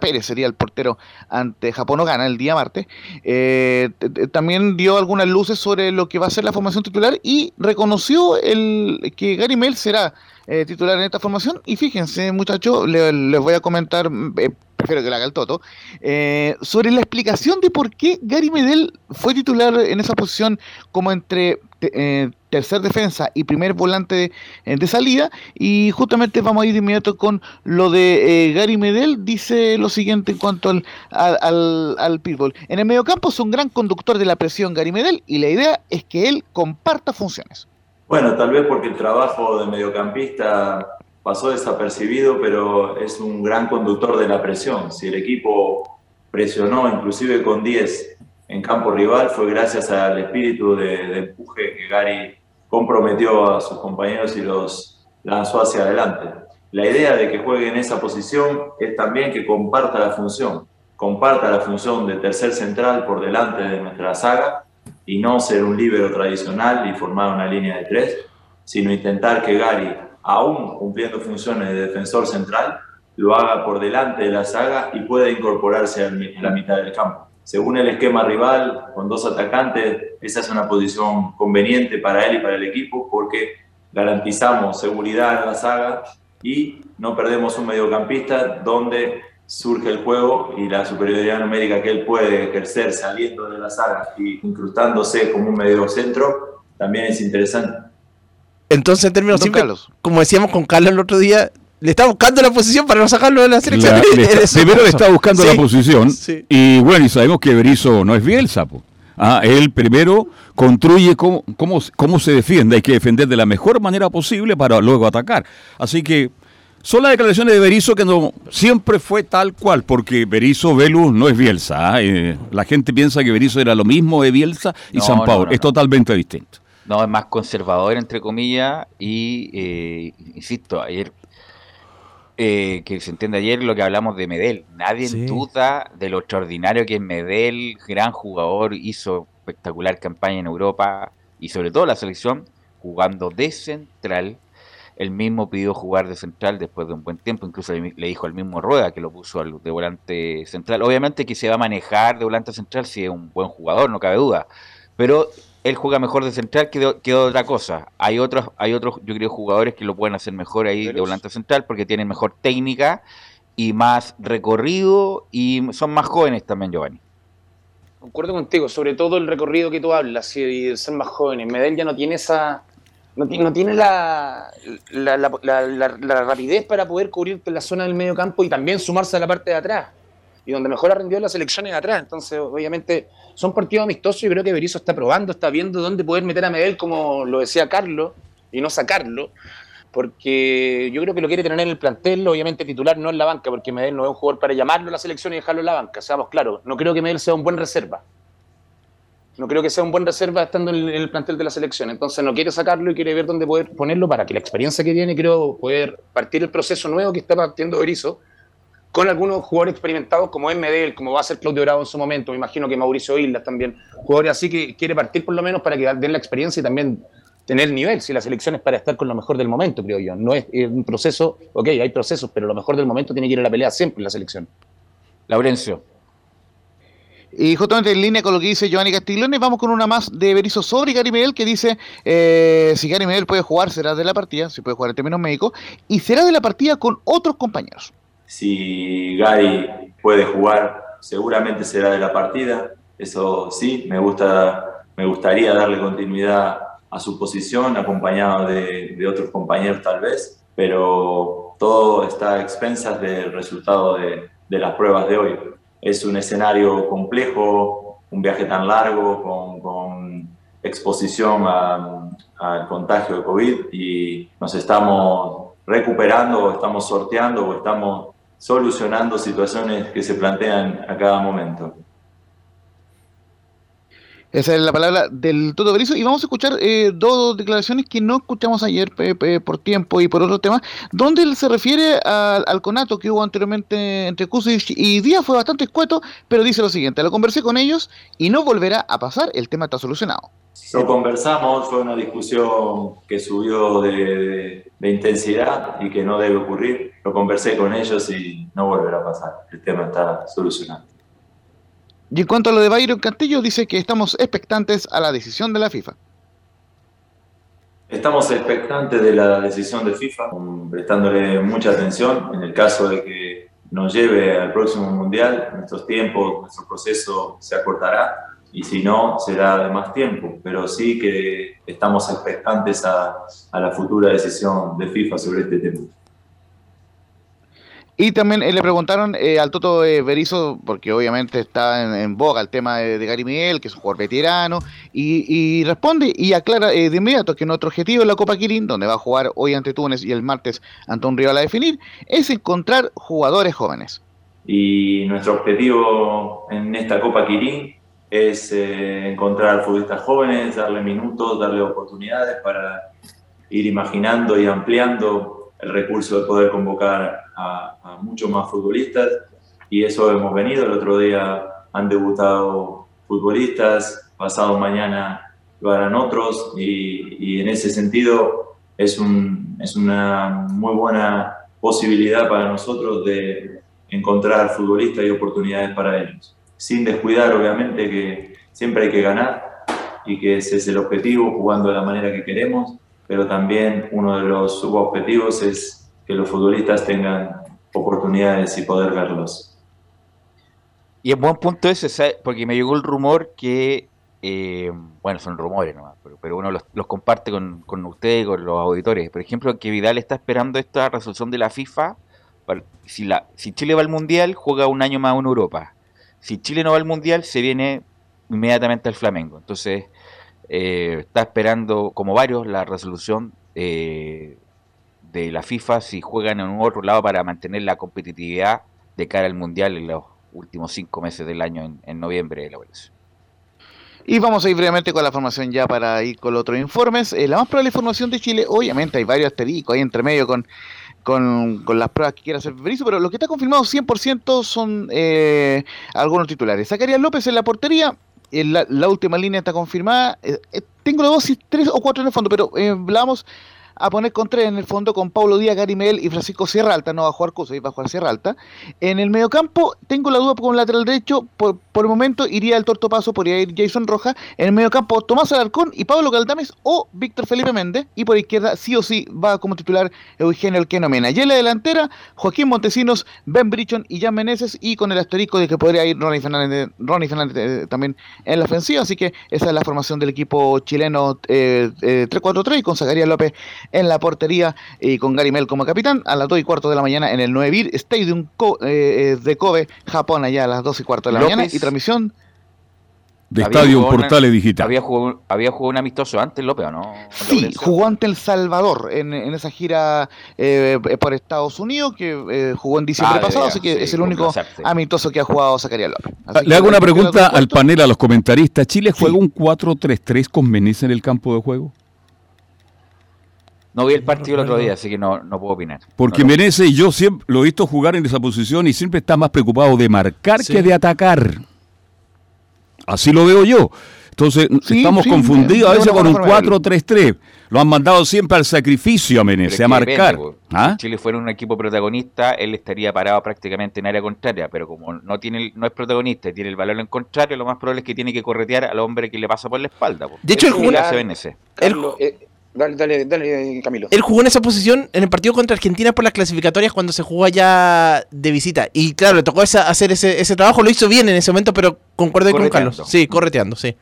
Pérez sería el portero ante Japón o gana el día martes. Eh, también dio algunas luces sobre lo que va a ser la formación titular y reconoció el que Gary Mel será eh, titular en esta formación. Y fíjense, muchachos, le- les voy a comentar, eh, prefiero que lo haga el Toto, eh, sobre la explicación de por qué Gary Medel fue titular en esa posición como entre eh, tercer defensa y primer volante de salida. Y justamente vamos a ir de inmediato con lo de Gary Medel. Dice lo siguiente en cuanto al, al, al, al pitbull. En el mediocampo es un gran conductor de la presión Gary Medel y la idea es que él comparta funciones. Bueno, tal vez porque el trabajo de mediocampista pasó desapercibido, pero es un gran conductor de la presión. Si el equipo presionó inclusive con 10 en campo rival, fue gracias al espíritu de, de empuje que Gary comprometió a sus compañeros y los lanzó hacia adelante. La idea de que juegue en esa posición es también que comparta la función, comparta la función de tercer central por delante de nuestra saga y no ser un líbero tradicional y formar una línea de tres, sino intentar que Gary, aún cumpliendo funciones de defensor central, lo haga por delante de la saga y pueda incorporarse a la mitad del campo. Según el esquema rival, con dos atacantes, esa es una posición conveniente para él y para el equipo porque garantizamos seguridad en la saga y no perdemos un mediocampista donde surge el juego y la superioridad numérica que él puede ejercer saliendo de la saga y incrustándose como un mediocentro también es interesante. Entonces, en términos simples, Carlos. como decíamos con Carlos el otro día, le está buscando la posición para no sacarlo de la selección. La- le <laughs> está- primero le está buscando Sí. la posición. Sí. Y bueno, y sabemos que Berizzo no es Bielsa. po. Ah, él primero construye cómo, cómo, cómo se defiende. Hay que defender de la mejor manera posible para luego atacar. Así que son las declaraciones de Berizzo que no siempre fue tal cual, porque Berizzo Velus no es Bielsa. ah, eh, la gente piensa que Berizzo era lo mismo de Bielsa y No, San no, Paulo. no, es no. totalmente distinto. No, es más conservador, entre comillas, y, eh, insisto, ayer, eh, que se entiende ayer lo que hablamos de Medel. Nadie Sí. duda de lo extraordinario que es Medel, gran jugador, hizo espectacular campaña en Europa y sobre todo la selección jugando de central. Él mismo pidió jugar de central después de un buen tiempo, incluso le, le dijo al mismo Rueda que lo puso al- de volante central. Obviamente que se va a manejar de volante central si es un buen jugador, no cabe duda. Pero él juega mejor de central que de, que de otra cosa. Hay otros, hay otros, yo creo, jugadores que lo pueden hacer mejor ahí de volante central porque tienen mejor técnica y más recorrido y son más jóvenes también, Giovanni. Concuerdo contigo, sobre todo el recorrido que tú hablas y de ser más jóvenes. Medel ya no tiene esa. No tiene, no tiene la, la, la- la- rapidez para poder cubrir la zona del medio campo y también sumarse a la parte de atrás. Y donde mejor ha rendido las selecciones atrás. Entonces, obviamente, son partidos amistosos. Yo creo que Berizzo está probando, está viendo dónde poder meter a Medel, como lo decía Carlos, y no sacarlo. Porque yo creo que lo quiere tener en el plantel, obviamente titular, no en la banca, porque Medel no es un jugador para llamarlo a la selección y dejarlo en la banca, seamos claros. No creo que Medel sea un buen reserva. No creo que sea un buen reserva estando en el plantel de la selección. Entonces no quiere sacarlo y quiere ver dónde poder ponerlo para que la experiencia que tiene, creo, poder partir el proceso nuevo que está partiendo Berizzo con algunos jugadores experimentados como Medel, como va a ser Claudio Bravo en su momento, me imagino que Mauricio Islas también, jugadores así que quiere partir por lo menos para que den la experiencia y también tener nivel, si la selección es para estar con lo mejor del momento, creo yo. No es un proceso, ok, hay procesos, pero lo mejor del momento tiene que ir a la pelea siempre en la selección. Laurencio. Y justamente en línea con lo que dice Giovanni Castiglione, vamos con una más de Berizzo sobre Gary Medel que dice, eh, si Gary Medel puede jugar, será de la partida, si puede jugar en términos médicos, y será de la partida con otros compañeros. Si Gary puede jugar, seguramente será de la partida, eso sí, me, gusta, me gustaría darle continuidad a su posición, acompañado de, de otros compañeros tal vez, pero todo está a expensas del resultado de, de las pruebas de hoy es un escenario complejo, un viaje tan largo, con, exposición al contagio de COVID y nos estamos recuperando estamos sorteando o estamos solucionando situaciones que se plantean a cada momento. Esa es la palabra del Toto Berizzo. Y vamos a escuchar eh, dos declaraciones que no escuchamos ayer por tiempo y por otro tema, donde él se refiere al conato que hubo anteriormente entre Kusic y Díaz. Fue bastante escueto, pero dice lo siguiente: Lo conversé con ellos y no volverá a pasar. El tema está solucionado. Lo conversamos, fue una discusión que subió de intensidad y que no debe ocurrir. Lo conversé con ellos y no volverá a pasar. El tema está solucionado. Y en cuanto a lo de Byron Castillo, dice que estamos expectantes a la decisión de la FIFA. Estamos expectantes de la decisión de FIFA, prestándole mucha atención en el caso de que nos lleve al próximo Mundial, nuestros tiempos, nuestro proceso se acortará y si no, será de más tiempo, pero sí que estamos expectantes a, a la futura decisión de FIFA sobre este tema. Y también eh, le preguntaron eh, al Toto eh, Berizzo, porque obviamente está en, en boga el tema de, Gary Miguel, que es un jugador veterano, y, responde y aclara eh, de inmediato que nuestro objetivo en la Copa Kirin, donde va a jugar hoy ante Túnez y el martes ante un rival a definir, es encontrar jugadores jóvenes. Y nuestro objetivo en esta Copa Kirin es encontrar futbolistas jóvenes, darle minutos, darle oportunidades para ir imaginando y ampliando el recurso de poder convocar a, a muchos más futbolistas y eso hemos venido. El otro día han debutado futbolistas, pasado mañana lo harán otros y, y en ese sentido es, un, es una muy buena posibilidad para nosotros de encontrar futbolistas y oportunidades para ellos. Sin descuidar, obviamente, que siempre hay que ganar y que ese es el objetivo, jugando de la manera que queremos, pero también uno de los subobjetivos es que los futbolistas tengan oportunidades y poder verlos. Y en buen punto ese, porque me llegó el rumor que, eh, bueno, son rumores nomás, pero, pero uno los, comparte con, con usted y con los auditores. Por ejemplo, que Vidal está esperando esta resolución de la FIFA. Para, si, la, si Chile va al Mundial, juega un año más en Europa. Si Chile no va al Mundial, se viene inmediatamente al Flamengo. Entonces, eh, está esperando, como varios, la resolución eh, de la FIFA si juegan en un otro lado para mantener la competitividad de cara al Mundial en los últimos cinco meses del año en, noviembre de la evaluación. Y vamos a ir brevemente con la formación ya para ir con los otros informes. Eh, la más probable formación de Chile, obviamente hay varios asteriscos ahí entre medio con, con, con, las pruebas que quiera hacer Berizzo, pero lo que está confirmado 100% son eh, algunos titulares. Zacarías López en la portería, la, la, última línea está confirmada. Eh, tengo la dosis tres o cuatro en el fondo, pero eh, vamos a poner con tres en el fondo con Paulo Díaz, Gary Mel y Francisco Sierra Alta. No va a jugar Cosa, va a jugar Sierra Alta. En el mediocampo tengo la duda con lateral derecho. Por, por el momento iría el torto paso, podría ir Jason Roja. En el mediocampo Tomás Alarcón y Pablo Caldames o Víctor Felipe Méndez. Y por izquierda sí o sí va como titular Eugenio Elqueno Mena. Y en la delantera Joaquín Montesinos, Ben Brichon y Jan Meneses. Y con el asterisco de que podría ir Ronnie Fernández, Ronnie Fernández eh, también en la ofensiva. Así que esa es la formación del equipo chileno eh, eh, 3-4-3 y con Zacarías López en la portería y con Gary Mel como capitán a las 2 y cuarto de la mañana en el 9 Stadium Co eh, de Kobe, Japón, allá a las 2 y cuarto de la López. mañana y transmisión de Había Estadio Portales Digital. Había jugado, había jugado un amistoso antes, López, ¿o no? Sí, jugó ante El Salvador en, en esa gira eh, por Estados Unidos que eh, jugó en diciembre Ah, pasado, ya, así que sí, es el único amistoso que ha jugado Zacarías López. Así Ah, Le hago una pregunta al panel, a los comentaristas. ¿Chile juega un 4-3-3 con Menezes en el campo de juego? No vi el partido el otro día, así que no, no puedo opinar. Porque No. Menezes, yo siempre lo he visto jugar en esa posición y siempre está más preocupado de marcar Sí. que de atacar. Así lo veo yo. Entonces, Sí, estamos sí, confundidos a veces con un buena forma de verlo. 4-3-3. Lo han mandado siempre al sacrificio a Menezes, es a marcar. depende. ¿Ah? Si Chile fuera un equipo protagonista, él estaría parado prácticamente en área contraria, pero como no tiene el- no es protagonista y tiene el valor en contrario, lo más probable es que tiene que corretear al hombre que le pasa por la espalda. po. De hecho, Eso el es dale, dale, dale, Camilo. Él jugó en esa posición en el partido contra Argentina por las clasificatorias cuando se jugó allá de visita. Y claro, le tocó esa- hacer ese, ese trabajo, lo hizo bien en ese momento, pero concuerdo con. Carlos. Sí, correteando, sí.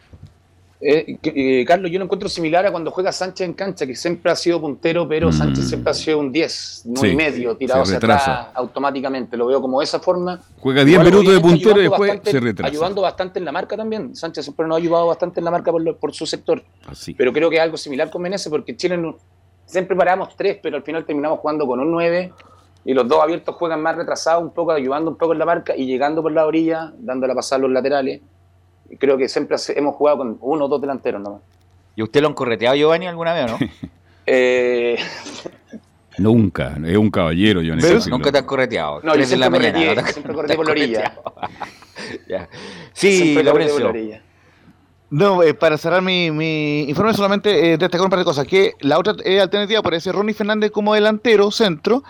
Eh, eh, Carlos, yo lo encuentro similar a cuando juega Sánchez en cancha, que siempre ha sido puntero, pero Mm. Sánchez siempre ha sido un 10, no Sí, y medio, tirado se hacia atrás automáticamente. Lo veo como de esa forma. Juega 10 Igual, minutos de puntero y después bastante- se retrasa. Ayudando bastante en la marca también. Sánchez siempre nos ha ayudado bastante en la marca por, lo- por su sector. Así. Pero creo que es algo similar con Menezes, porque Chile no- siempre paramos tres, pero al final terminamos jugando con un 9 y los dos abiertos juegan más retrasados, un poco ayudando un poco en la marca y llegando por la orilla, dándole a pasar los laterales. Creo que siempre hemos jugado con uno o dos delanteros nomás. ¿Y usted lo han correteado, Giovanni, alguna vez o no? <laughs> Eh, <laughs> Nunca, es un caballero yo ese nunca te han correteado. No, yo la mañana, correteé, no te- siempre correteé te por la orilla. Ya. Sí, siempre correteé por la Laurencio. <laughs> orilla. No, eh, para cerrar mi, mi informe solamente eh, destacar un par de cosas, que la otra eh, alternativa parece Ronnie Fernández como delantero, centro,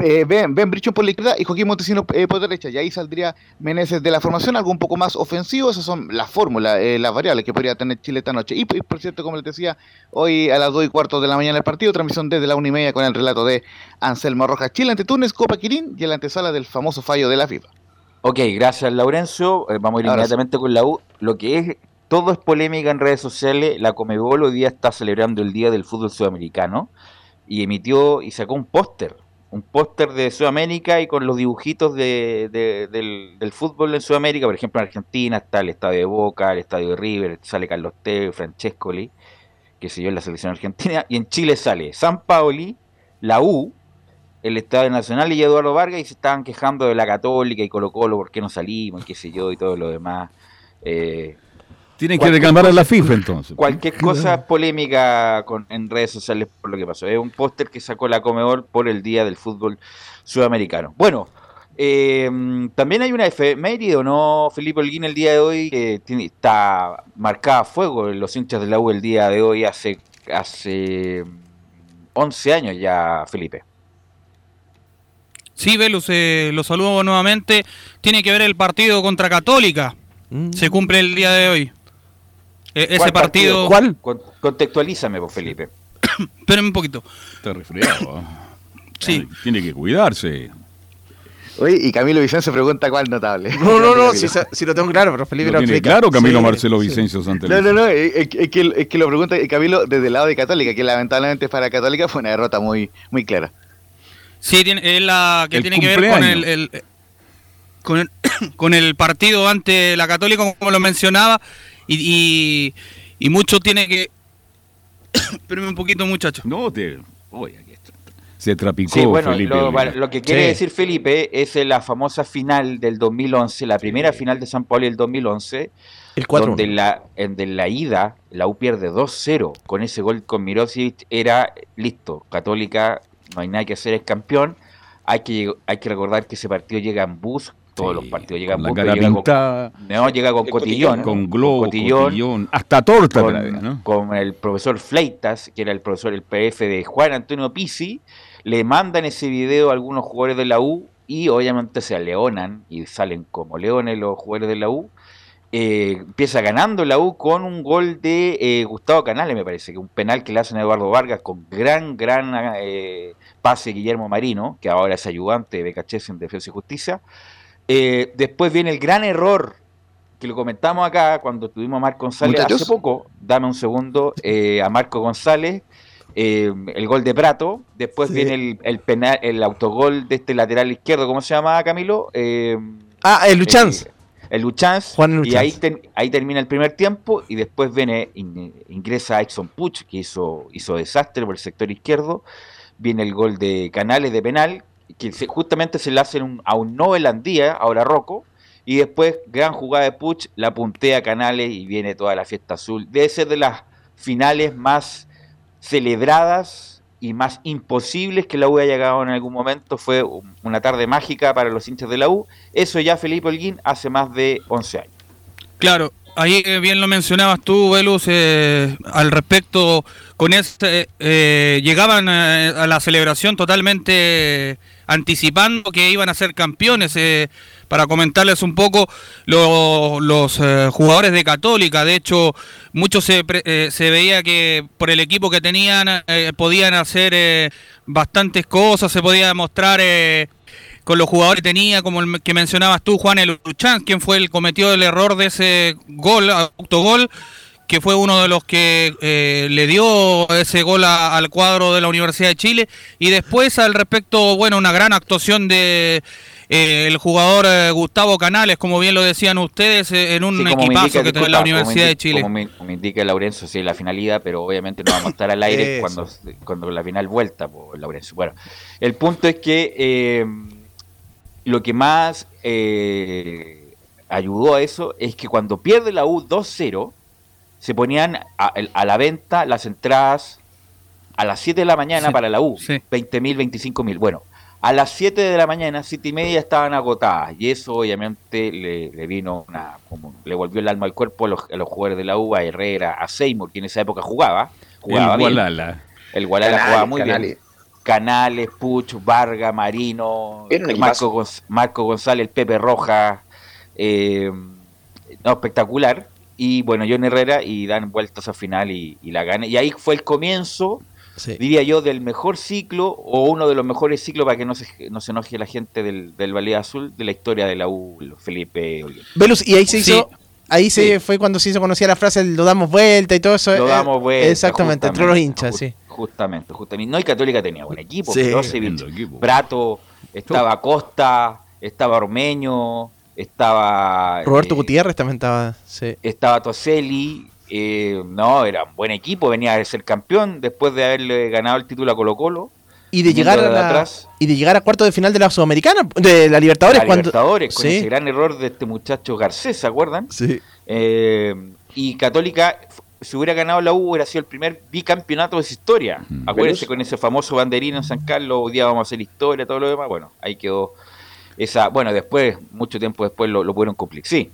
eh, Ben, ben Brichon por la izquierda y Joaquín Montesino eh, por derecha, y ahí saldría Meneses de la formación, algo un poco más ofensivo, esas son las fórmulas, eh, las variables que podría tener Chile esta noche. Y, y, por cierto, como les decía, hoy a las 2 y cuarto de la mañana el partido, transmisión desde la 1 y media con el relato de Anselmo Rojas, Chile ante Túnez, Copa Quirín y en la antesala del famoso fallo de la FIFA. Ok, gracias Laurencio. Eh, vamos a ir Ahora inmediatamente con la U. Lo que es, todo es polémica en redes sociales. La Comebol hoy día está celebrando el Día del Fútbol Sudamericano y emitió y sacó un póster. Un póster de Sudamérica y con los dibujitos de, de- del, fútbol en Sudamérica. Por ejemplo, en Argentina está el estadio de Boca, el estadio de River, sale Carlos Tevez, Francescoli, que se yo en la selección argentina. Y en Chile sale San Paoli, la U, el Estadio Nacional y Eduardo Vargas y se estaban quejando de la Católica y Colo Colo, por qué no salimos, qué sé yo, y todo lo demás. Eh, Tienen que reclamar a la FIFA entonces. Cualquier cosa polémica con, en redes sociales por lo que pasó. Es un póster que sacó la Comedor por el Día del Fútbol Sudamericano. Bueno, eh, también hay una efeméride, ¿o no, Felipe Holguín, el día de hoy, que tiene- está marcada a fuego en los hinchas de la U el día de hoy, hace, hace 11 años ya, Felipe. Sí, Velus, eh, lo saludo nuevamente. Tiene que ver el partido contra Católica. Mm. Se cumple el día de hoy. E- ese ¿Cuál partido. ¿Cuál? Con- contextualízame, pues, Felipe. <coughs> Espérenme un poquito. Está resfriado. <coughs> Sí. Tiene que cuidarse. Oye, y Camilo Vicencio pregunta cuál notable. No, no, no, si, sa- si lo tengo claro, pero Felipe Lo lo tiene claro Camilo Sí, Marcelo sí. Vicencio No, Santeliz. no, no, es, es que, es que lo pregunta Camilo desde el lado de Católica, que lamentablemente para Católica fue una derrota muy, muy clara. Sí, tiene, es la que El tiene que ver con el, el- con el <coughs> con el partido ante la Católica, como lo mencionaba, y, y, y mucho tiene que. <coughs> Espérenme un poquito, muchachos. No, te. Oye, aquí está. Se trapicó Sí, bueno, Felipe. lo, que quiere Sí. decir Felipe es la famosa final del 2011, la primera final de San Paulo del 2011, El 4 donde en la, en de la ida la U pierde 2-0 con ese gol con Mirosic, era listo, Católica, no hay nada que hacer, es campeón. Hay que, hay que recordar que ese partido llega en bus, todos Sí, los partidos con llega con- pintada, no, llega con El cotillón, cotillón, con globo, cotillón, cotillón, hasta torta con, ¿no? con el profesor Fleitas, que era el profesor, el PF de Juan Antonio Pizzi, le mandan ese video a algunos jugadores de la U y obviamente se aleonan y salen como leones los jugadores de la U. Eh, empieza ganando la U con un gol de eh, Gustavo Canales, me parece, que un penal que le hacen a Eduardo Vargas con gran, gran eh, pase Guillermo Marino, que ahora es ayudante de Becachese en Defensa y Justicia. Eh, después viene el gran error que lo comentamos acá cuando tuvimos a Marco González Muchachos. hace poco. Dame un segundo eh, a Marco González. eh, el gol de Prato, después Sí. viene el, el penal, el autogol de este lateral izquierdo, ¿cómo se llama Camilo? Eh, Ah, el Luchans. eh, el Luchans, Juan y Luchans. ahí, ahí termina el primer tiempo y después viene, in- ingresa Exxon Puch, que hizo, hizo desastre por el sector izquierdo, viene el gol de Canales de penal, que justamente se le hacen un- a un Noel Andía, ahora Rocco, y después gran jugada de Puch, la puntea Canales y viene toda la fiesta azul. Debe ser de las finales más celebradas y más imposibles que la U haya llegado en algún momento. Fue un- una tarde mágica para los hinchas de la U. Eso ya Felipe Holguín hace más de 11 años. Claro, ahí eh, bien lo mencionabas tú, Velus, eh, al respecto, con este, eh, llegaban a la celebración totalmente anticipando que iban a ser campeones. para comentarles un poco, lo- los jugadores de Católica, de hecho, muchos se, se veía que por el equipo que tenían podían hacer bastantes cosas, se podía mostrar... con los jugadores que tenía, como el que mencionabas tú, Juan El Luchán, quien fue el cometió el error de ese gol, autogol, que fue uno de los que eh, le dio ese gol a- al cuadro de la Universidad de Chile. Y después, al respecto, bueno, una gran actuación de eh, el jugador eh, Gustavo Canales, como bien lo decían ustedes, eh, en un Sí, equipazo indica- que tiene la Universidad de Chile. Como me, como indica Laurencio, sí, la finalidad, pero obviamente no vamos a estar al aire <laughs> cuando, cuando la final vuelta, por. Bueno, el punto es que eh, lo que más eh, ayudó a eso es que cuando pierde la U 2-0, se ponían a, a la venta las entradas a las 7 de la mañana Sí, para la U, sí. 20.000, 25.000. Bueno, a las 7 de la mañana, 7 y media estaban agotadas y eso obviamente le, le vino una, como le volvió el alma al cuerpo a los, a los jugadores de la U, a Herrera, a Seymour, que en esa época jugaba, jugaba El bien. Gualala. El Gualala Canales, jugaba muy Canales. bien. Canales, Puch, Varga, Marino, Marco. Gonz- Marco González, Pepe Roja, eh, no, espectacular. Y bueno, John Herrera y dan vueltas al final y, y la gana. Y ahí fue el comienzo, Sí. diría yo, del mejor ciclo o uno de los mejores ciclos para que no se, no se enoje la gente del, del Valle Azul de la historia de la U, Felipe. Velus, y ahí se Sí. hizo. Ahí se Sí. fue cuando se hizo conocida la frase lo damos vuelta y todo eso. Lo eh, damos vuelta. Exactamente, entre los hinchas, sí. Justamente, justamente. No, y Católica tenía buen equipo. Sí. Equipo. Prato, estaba Costa, estaba Ormeño, estaba. Roberto eh, Gutiérrez también estaba. Sí. Estaba Toselli. eh, no, era un buen equipo, venía a ser campeón después de haberle ganado el título a Colo Colo. Y de llegar a la, atrás. y de llegar a cuarto de final de la Sudamericana, de la Libertadores, a cuando Libertadores, con Sí. ese gran error de este muchacho Garcés, ¿se acuerdan? Sí. Eh, y Católica, si hubiera ganado la U, hubiera sido el primer bicampeonato de su historia. Acuérdense con ese famoso banderino en San Carlos, hoy día vamos a hacer historia, todo lo demás. Bueno, ahí quedó esa. Bueno, después, mucho tiempo después lo, lo pudieron cumplir. Sí,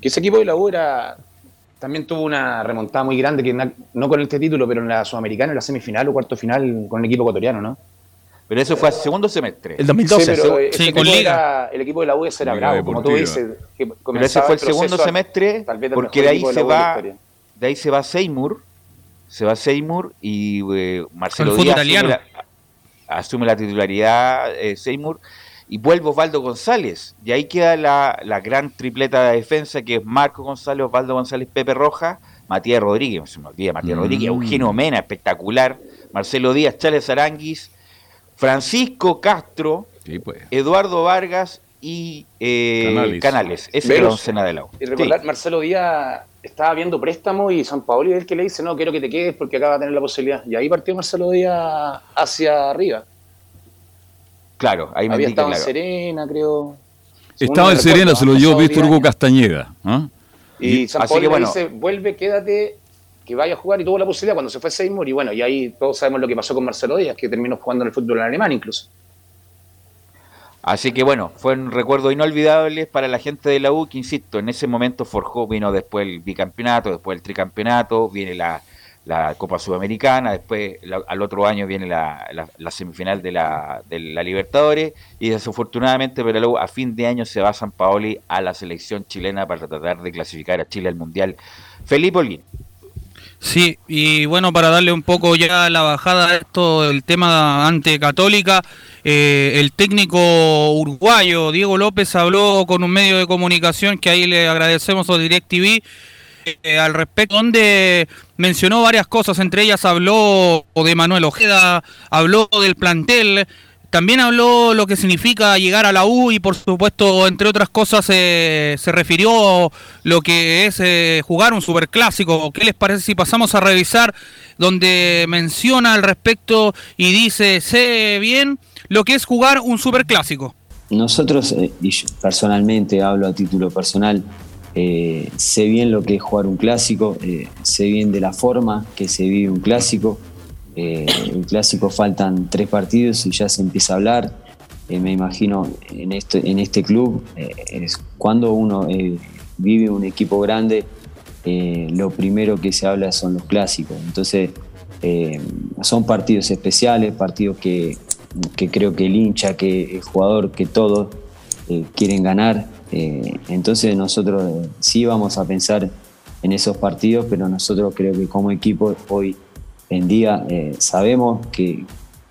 Que ese equipo de la U era, también tuvo una remontada muy grande, que no con este título, pero en la Sudamericana, en la semifinal o cuarto final con el equipo ecuatoriano, ¿no? pero eso fue al segundo semestre. El 2012. Sí, pero ese Sí, con Liga. era- el equipo de la U era Liga bravo, como tú Deportiva. dices. que Pero ese fue el proceso segundo a- semestre, tal vez el porque de ahí se va, historia. De ahí se va Seymour, se va Seymour y eh, Marcelo Díaz asume italiano. la, asume la titularidad eh, Seymour y vuelve Osvaldo González. Y ahí queda la, la gran tripleta de defensa que es Marco González, Osvaldo González, Pepe Roja, Matías Rodríguez, se me olvida Matías Mm. Rodríguez, Eugenio Mena, espectacular, Marcelo Díaz, Charles Aranguis, Francisco Castro, Sí, pues. Eduardo Vargas y eh, Canales. Canales. Esa es la oncena de la U. Y Sí. recordar, Marcelo Díaz estaba viendo préstamo y San Paolo es el que le dice, no, quiero que te quedes porque acá va a tener la posibilidad. Y ahí partió Marcelo Díaz hacia arriba. Claro, ahí me Había estado en claro. Serena, creo. Estaba en recuerdo, Serena, se lo dio Víctor 10 Hugo. Castañeda. ¿ah? Y San Así Paolo bueno. dice, vuelve, quédate, que vaya a jugar. Y tuvo la posibilidad cuando se fue Seymour. Y bueno, y ahí todos sabemos lo que pasó con Marcelo Díaz, que terminó jugando en el fútbol alemán incluso. Así que bueno, fueron recuerdos inolvidables para la gente de la U, que insisto, en ese momento forjó, vino después el bicampeonato, después el tricampeonato, viene la, Copa Sudamericana, después la- al otro año viene la semifinal de la, de la Libertadores, y desafortunadamente para la U a fin de año se va San Paoli a la selección chilena para tratar de clasificar a Chile al Mundial. Felipe Olguín. Sí, y bueno, para darle un poco ya la bajada a esto, el tema ante Católica, eh, el técnico uruguayo Diego López habló con un medio de comunicación que ahí le agradecemos a DirecTV eh, al respecto, donde mencionó varias cosas, entre ellas habló de Manuel Ojeda, habló del plantel, también habló lo que significa llegar a la U y por supuesto, entre otras cosas, eh, se refirió lo que es eh, jugar un superclásico. ¿Qué les parece si pasamos a revisar donde menciona al respecto y dice, sé bien lo que es jugar un superclásico? Nosotros, eh, y yo personalmente hablo a título personal, sé bien lo que es jugar un clásico, sé bien de la forma que se vive un clásico. Eh, el clásico faltan tres partidos y ya se empieza a hablar. Eh, me imagino en este, en este club, eh, cuando uno eh, vive un equipo grande, eh, lo primero que se habla son los clásicos. Entonces, son partidos especiales, partidos que, que creo que el hincha, que el jugador, que todos quieren ganar. Entonces nosotros sí vamos a pensar en esos partidos, pero nosotros creo que como equipo hoy en día eh, sabemos que,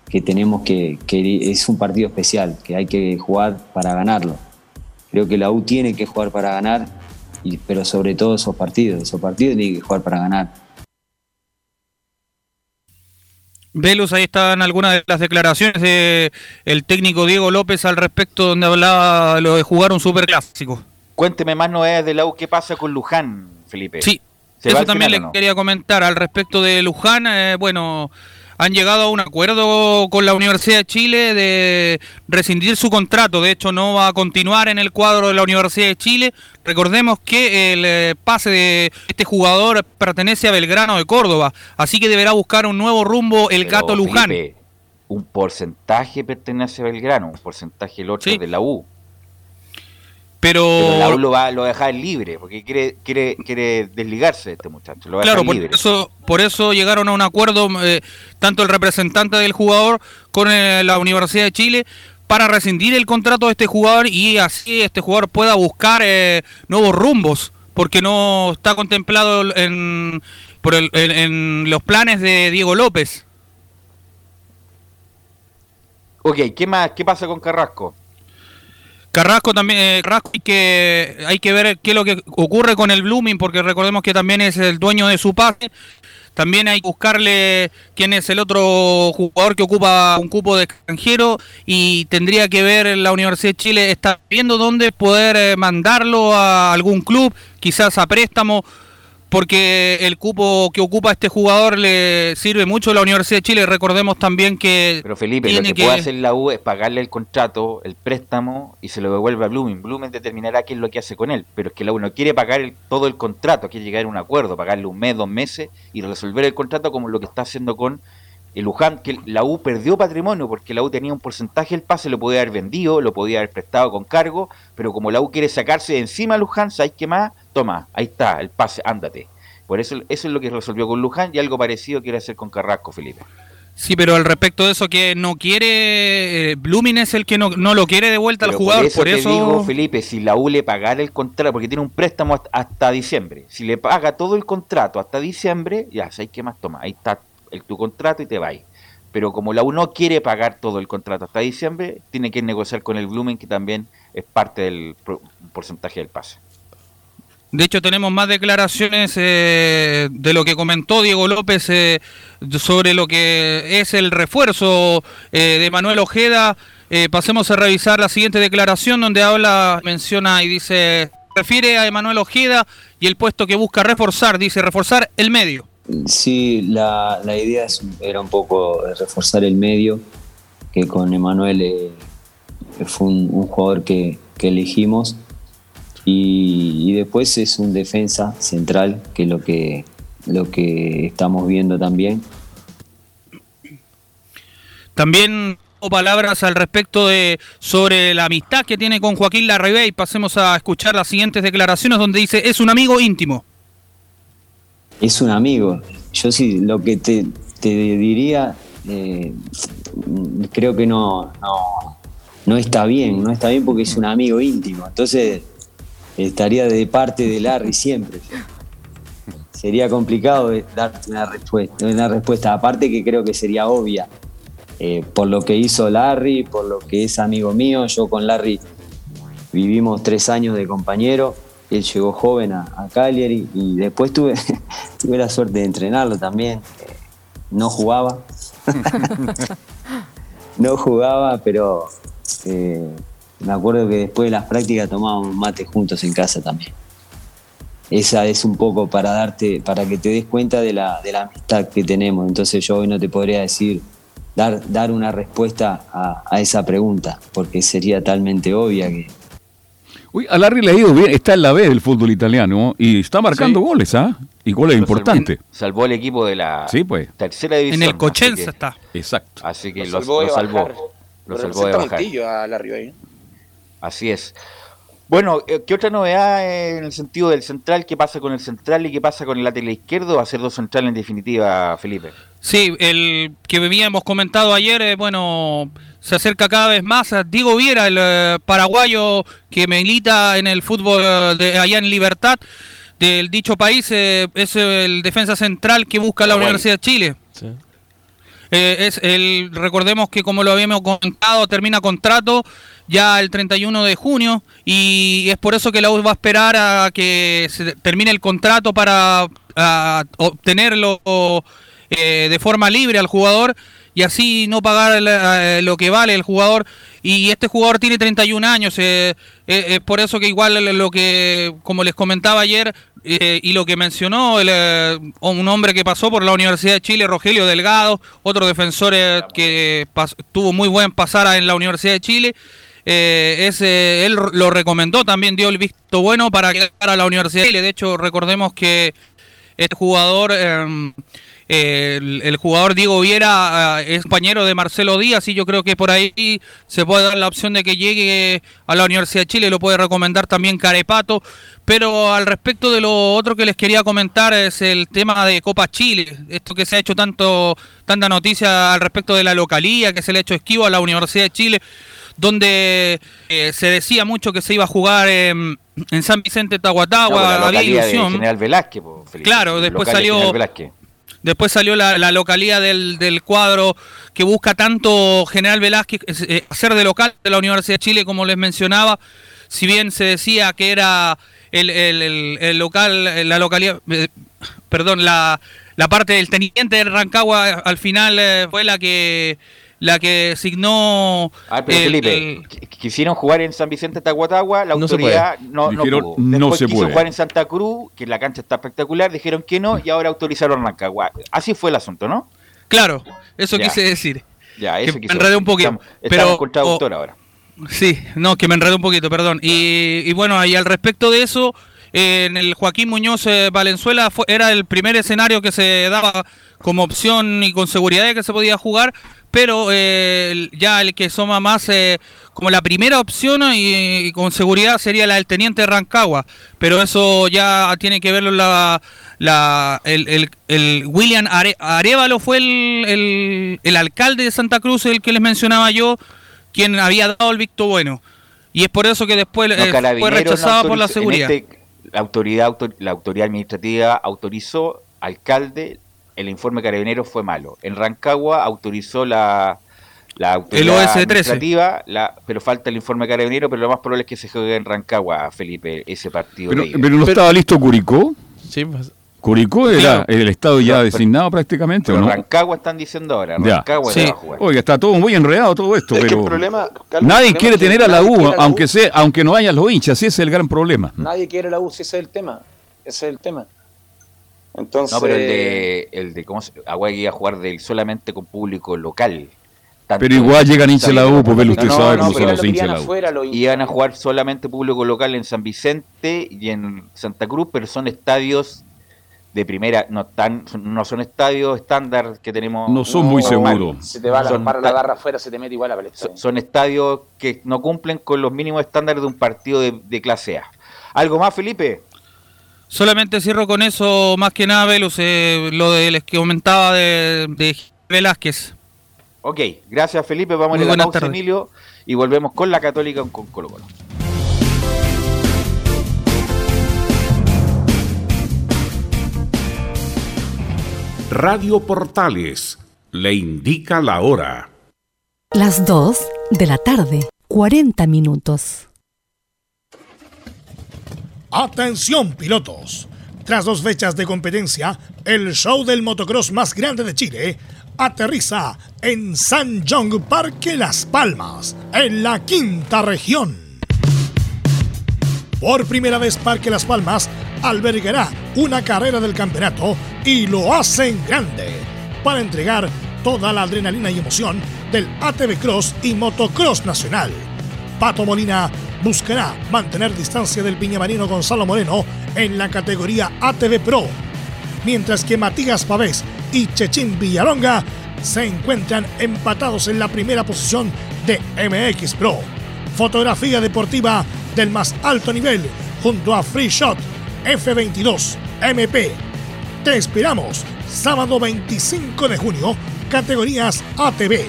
que tenemos que, que es un partido especial, que hay que jugar para ganarlo. Creo que la U tiene que jugar para ganar, y, pero sobre todo esos partidos, esos partidos tienen que jugar para ganar. Velus, ahí están algunas de las declaraciones de el técnico Diego López al respecto donde hablaba de lo de jugar un superclásico. Cuénteme más novedades de la U. ¿Qué pasa con Luján, Felipe? Sí, ¿Se va eso también final le o no? quería comentar al respecto de Luján. eh, bueno, han llegado a un acuerdo con la Universidad de Chile de rescindir su contrato. De hecho, no va a continuar en el cuadro de la Universidad de Chile. Recordemos que el eh, pase de este jugador pertenece a Belgrano de Córdoba, así que deberá buscar un nuevo rumbo el Pero, Gato Luján. Felipe, un porcentaje pertenece a Belgrano, un porcentaje el otro de la U. Pero, Pero lo va, lo va a dejar libre, porque quiere, quiere, quiere desligarse de este muchacho. Lo va a Claro, por eso, por eso llegaron a un acuerdo eh, tanto el representante del jugador con eh, la Universidad de Chile para rescindir el contrato de este jugador y así este jugador pueda buscar eh, nuevos rumbos, porque no está contemplado en, por el- en, en los planes de Diego López. Ok, ¿qué más? ¿Qué pasa con Carrasco? Carrasco también, eh, Carrasco hay que, hay que ver qué es lo que ocurre con el Blooming, porque recordemos que también es el dueño de su pase. También hay que buscarle quién es el otro jugador que ocupa un cupo de extranjero y tendría que ver la Universidad de Chile, está viendo dónde poder eh, mandarlo a algún club, quizás a préstamo, porque el cupo que ocupa este jugador le sirve mucho a la Universidad de Chile. Recordemos también que Pero Felipe, lo tiene que, que- puede hacer la U es pagarle el contrato, el préstamo y se lo devuelve a Blooming. Blooming determinará qué es lo que hace con él. Pero es que la U no quiere pagar el- todo el contrato, quiere llegar a un acuerdo, pagarle un mes, dos meses y resolver el contrato como lo que está haciendo con el Luján, que la U perdió patrimonio porque la U tenía un porcentaje del pase, lo podía haber vendido, lo podía haber prestado con cargo, pero como la U quiere sacarse de encima a Luján, ¿sabes qué más? Toma, ahí está, el pase, ándate. Por eso, eso es lo que resolvió con Luján y algo parecido quiere hacer con Carrasco, Felipe. Sí, pero al respecto de eso que no quiere, eh, Blooming es el que no, no lo quiere de vuelta al jugador, por eso por te eso... digo, Felipe, si la U le pagara el contrato, porque tiene un préstamo hasta, hasta diciembre, si le paga todo el contrato hasta diciembre, ya, ¿sabes qué más toma? Ahí está el, tu contrato y te vas. Pero como la U no quiere pagar todo el contrato hasta diciembre, tiene que negociar con el Blooming, que también es parte del porcentaje del pase. De hecho, tenemos más declaraciones eh, de lo que comentó Diego López eh, sobre lo que es el refuerzo eh, de Manuel Ojeda. Pasemos a revisar la siguiente declaración donde habla, menciona y dice, refiere a Emanuel Ojeda y el puesto que busca reforzar, dice reforzar el medio. Sí, la, la idea es- era un poco reforzar el medio, que con Emanuel eh, fue un, jugador que, que elegimos. Y, y después es un defensa central, que es lo que, lo que estamos viendo también. También palabras al respecto de sobre la amistad que tiene con Joaquín Larribey. pasemos a escuchar las siguientes declaraciones donde dice es un amigo íntimo. Es un amigo. Yo sí, lo que te, diría, eh, creo que no, no, está bien, no está bien porque es un amigo íntimo. Entonces estaría de parte de Larry siempre. Sería complicado darte una respuesta, una respuesta. Aparte que creo que sería obvia. eh, por lo que hizo Larry, por lo que es amigo mío. Yo con Larry vivimos tres años de compañero. Él llegó joven a, a Cagliari y después tuve, <laughs> tuve la suerte de entrenarlo también. Eh, No jugaba. <laughs> no jugaba, pero eh, me acuerdo que después de las prácticas tomábamos mate juntos en casa también. Esa es un poco para darte, para que te des cuenta de la, de la amistad que tenemos. Entonces yo hoy no te podría decir, dar, dar una respuesta a, a esa pregunta, porque sería talmente obvia que, Uy, a Larry le ha ido bien, está en la B del fútbol italiano y está marcando Sí. goles, ¿ah? Y goles importantes. salvó- Salvó el equipo de la Sí, pues. tercera división. En el que- está. Exacto. Así que Lo lo, salvó lo de salvó. bajar. Lo salvó de bajar. A. Así es. Bueno, eh, ¿qué otra novedad en el sentido del central? ¿Qué pasa con el central y qué pasa con el lateral izquierdo? Va a ser dos centrales en definitiva, Felipe. Sí, el que habíamos comentado ayer, eh, bueno, se acerca cada vez más. a Diego Viera, el eh, paraguayo que milita en el fútbol eh, de, allá en Libertad del dicho país, eh, es el defensa central que busca la Paraguay. Universidad de Chile. Eh, es el, recordemos que como lo habíamos contado, termina contrato ya el 31 de junio y es por eso que la U va a esperar a que se termine el contrato para obtenerlo eh, de forma libre al jugador y así no pagar eh, lo que vale el jugador. Y este jugador tiene 31 años, eh, eh, es por eso que igual lo que, como les comentaba ayer, y lo que mencionó un hombre que pasó por la Universidad de Chile, Rogelio Delgado, otro defensor que tuvo muy buen pasar en la Universidad de Chile, eh, él lo recomendó, también dio el visto bueno para quedar a la Universidad de Chile. De hecho, recordemos que este jugador, eh, el, el jugador Diego Viera eh, es compañero de Marcelo Díaz y yo creo que por ahí se puede dar la opción de que llegue a la Universidad de Chile, lo puede recomendar también Carepato. Pero al respecto de lo otro que les quería comentar es el tema de Copa Chile, esto que se ha hecho tanto tanta noticia al respecto de la localía, que se le ha hecho esquivo a la Universidad de Chile, donde eh, se decía mucho que se iba a jugar en, en San Vicente Tahuatahua, había localidad de ilusión. General Velázquez, po. Claro, después de salió-. Después salió la, la localía del, del cuadro que busca tanto General Velázquez eh, hacer de local de la Universidad de Chile, como les mencionaba. Si bien se decía que era el, el- el- el local, la localidad, eh, perdón, la, la parte del teniente de Rancagua al final eh, fue la que la que signó Ah, pero el- Felipe, el- qu- quisieron jugar en San Vicente Tahuatahua, la No se autoridad puede. no, no Dijeron, pudo. no se quiso puede. jugar en Santa Cruz, que la cancha está espectacular, dijeron que no y ahora autorizaron Rancagua. Así fue el asunto, ¿no? claro, eso Ya. quise decir. Ya, Que eso me quiso enredé decir. un poquito, Estamos, pero- estamos con traductor o- ahora. Sí, no, que me enredé un poquito, perdón. Y, y bueno, y al respecto de eso, eh, en el Joaquín Muñoz eh, Valenzuela fue, era el primer escenario que se daba como opción y con seguridad de que se podía jugar, pero eh, ya el que suma más eh, como la primera opción y, y con seguridad sería la del Teniente Rancagua, pero eso ya tiene que verlo la... La, el, el- el William Are- Arevalo fue el, el- alcalde de Santa Cruz, el que les mencionaba yo, quien había dado el visto bueno. Y es por eso que después No, eh, fue no rechazado por la seguridad. este, la, autoridad, autor- la autoridad administrativa autorizó, alcalde, el informe carabinero fue malo. En Rancagua autorizó la, la autoridad OS-13. administrativa, la, pero falta el informe carabinero, pero lo más probable es que se juegue en Rancagua, Felipe, ese partido. Pero, de pero no estaba listo Curicó. Sí, pues, Curicó era el estado ya pero- designado prácticamente, ¿o Pero no? Rancagua están diciendo ahora, Ya. Rancagua Sí. se va a jugar. Oiga, está todo muy enredado todo esto, Es que pero el problema, Carlos, nadie el problema quiere tener a la U, la aunque sea, aunque no hayan los hinchas, ese es el gran problema. Nadie quiere la U, si ese es el tema. Ese es el tema. Entonces, No, pero el de, el de ¿cómo se, Agua iba a jugar del, solamente con público local. Tanto Pero igual llegan hinchas de la U, pues usted No, sabe no, cómo son los lo hinchas de la U. afuera, lo Iban a jugar solamente público local en San Vicente y en Santa Cruz, pero son estadios de primera, no tan, no son estadios estándar que tenemos. No son muy normal. seguros. Si te va la, Son la garra afuera, se te mete igual a palestra. Son, son estadios que no cumplen con los mínimos estándares de un partido de, de clase A. ¿Algo más, Felipe? Solamente cierro con eso, más que nada, Velus, eh, lo de les que comentaba de, de Velázquez. Ok, gracias, Felipe. Vamos Muy a ir a la buenas pausa, tardes. Emilio, y volvemos con la Católica con Colo Colo. Radio Portales le indica la hora. Las 2 de la tarde, 40 minutos. Atención pilotos. Tras dos fechas de competencia, el show del motocross más grande de Chile aterriza en San Jong Parque Las Palmas, en la quinta región. Por primera vez Parque Las Palmas albergará una carrera del campeonato y lo hacen grande para entregar toda la adrenalina y emoción del ATV Cross y Motocross Nacional. Pato Molina buscará mantener distancia del piñamarino Gonzalo Moreno en la categoría ATV Pro, mientras que Matías Pavés y Chechín Villalonga se encuentran empatados en la primera posición de MX Pro. Fotografía deportiva del más alto nivel junto a Free Shot F22 MP. Te esperamos sábado 25 de junio, categorías ATV.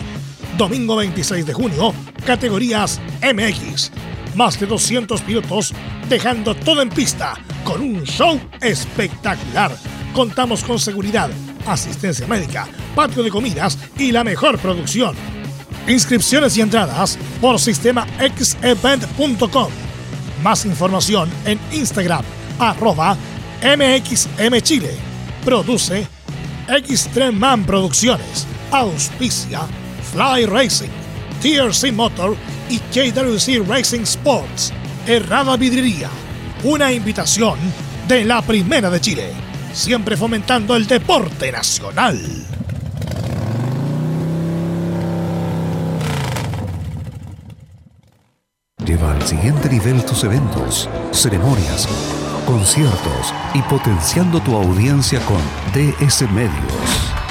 Domingo 26 de junio, categorías MX. Más de 200 pilotos dejando todo en pista con un show espectacular. Contamos con seguridad, asistencia médica, patio de comidas y la mejor producción. Inscripciones y entradas por sistema xevent.com. Más información en Instagram, arroba MXMChile. Produce Xtreman Producciones. Auspicia Fly Racing, TRC Motor y KWC Racing Sports. Errada Vidrería. Una invitación de la Primera de Chile. Siempre fomentando el deporte nacional. Lleva al siguiente nivel tus eventos, ceremonias, conciertos y potenciando tu audiencia con DS Medios.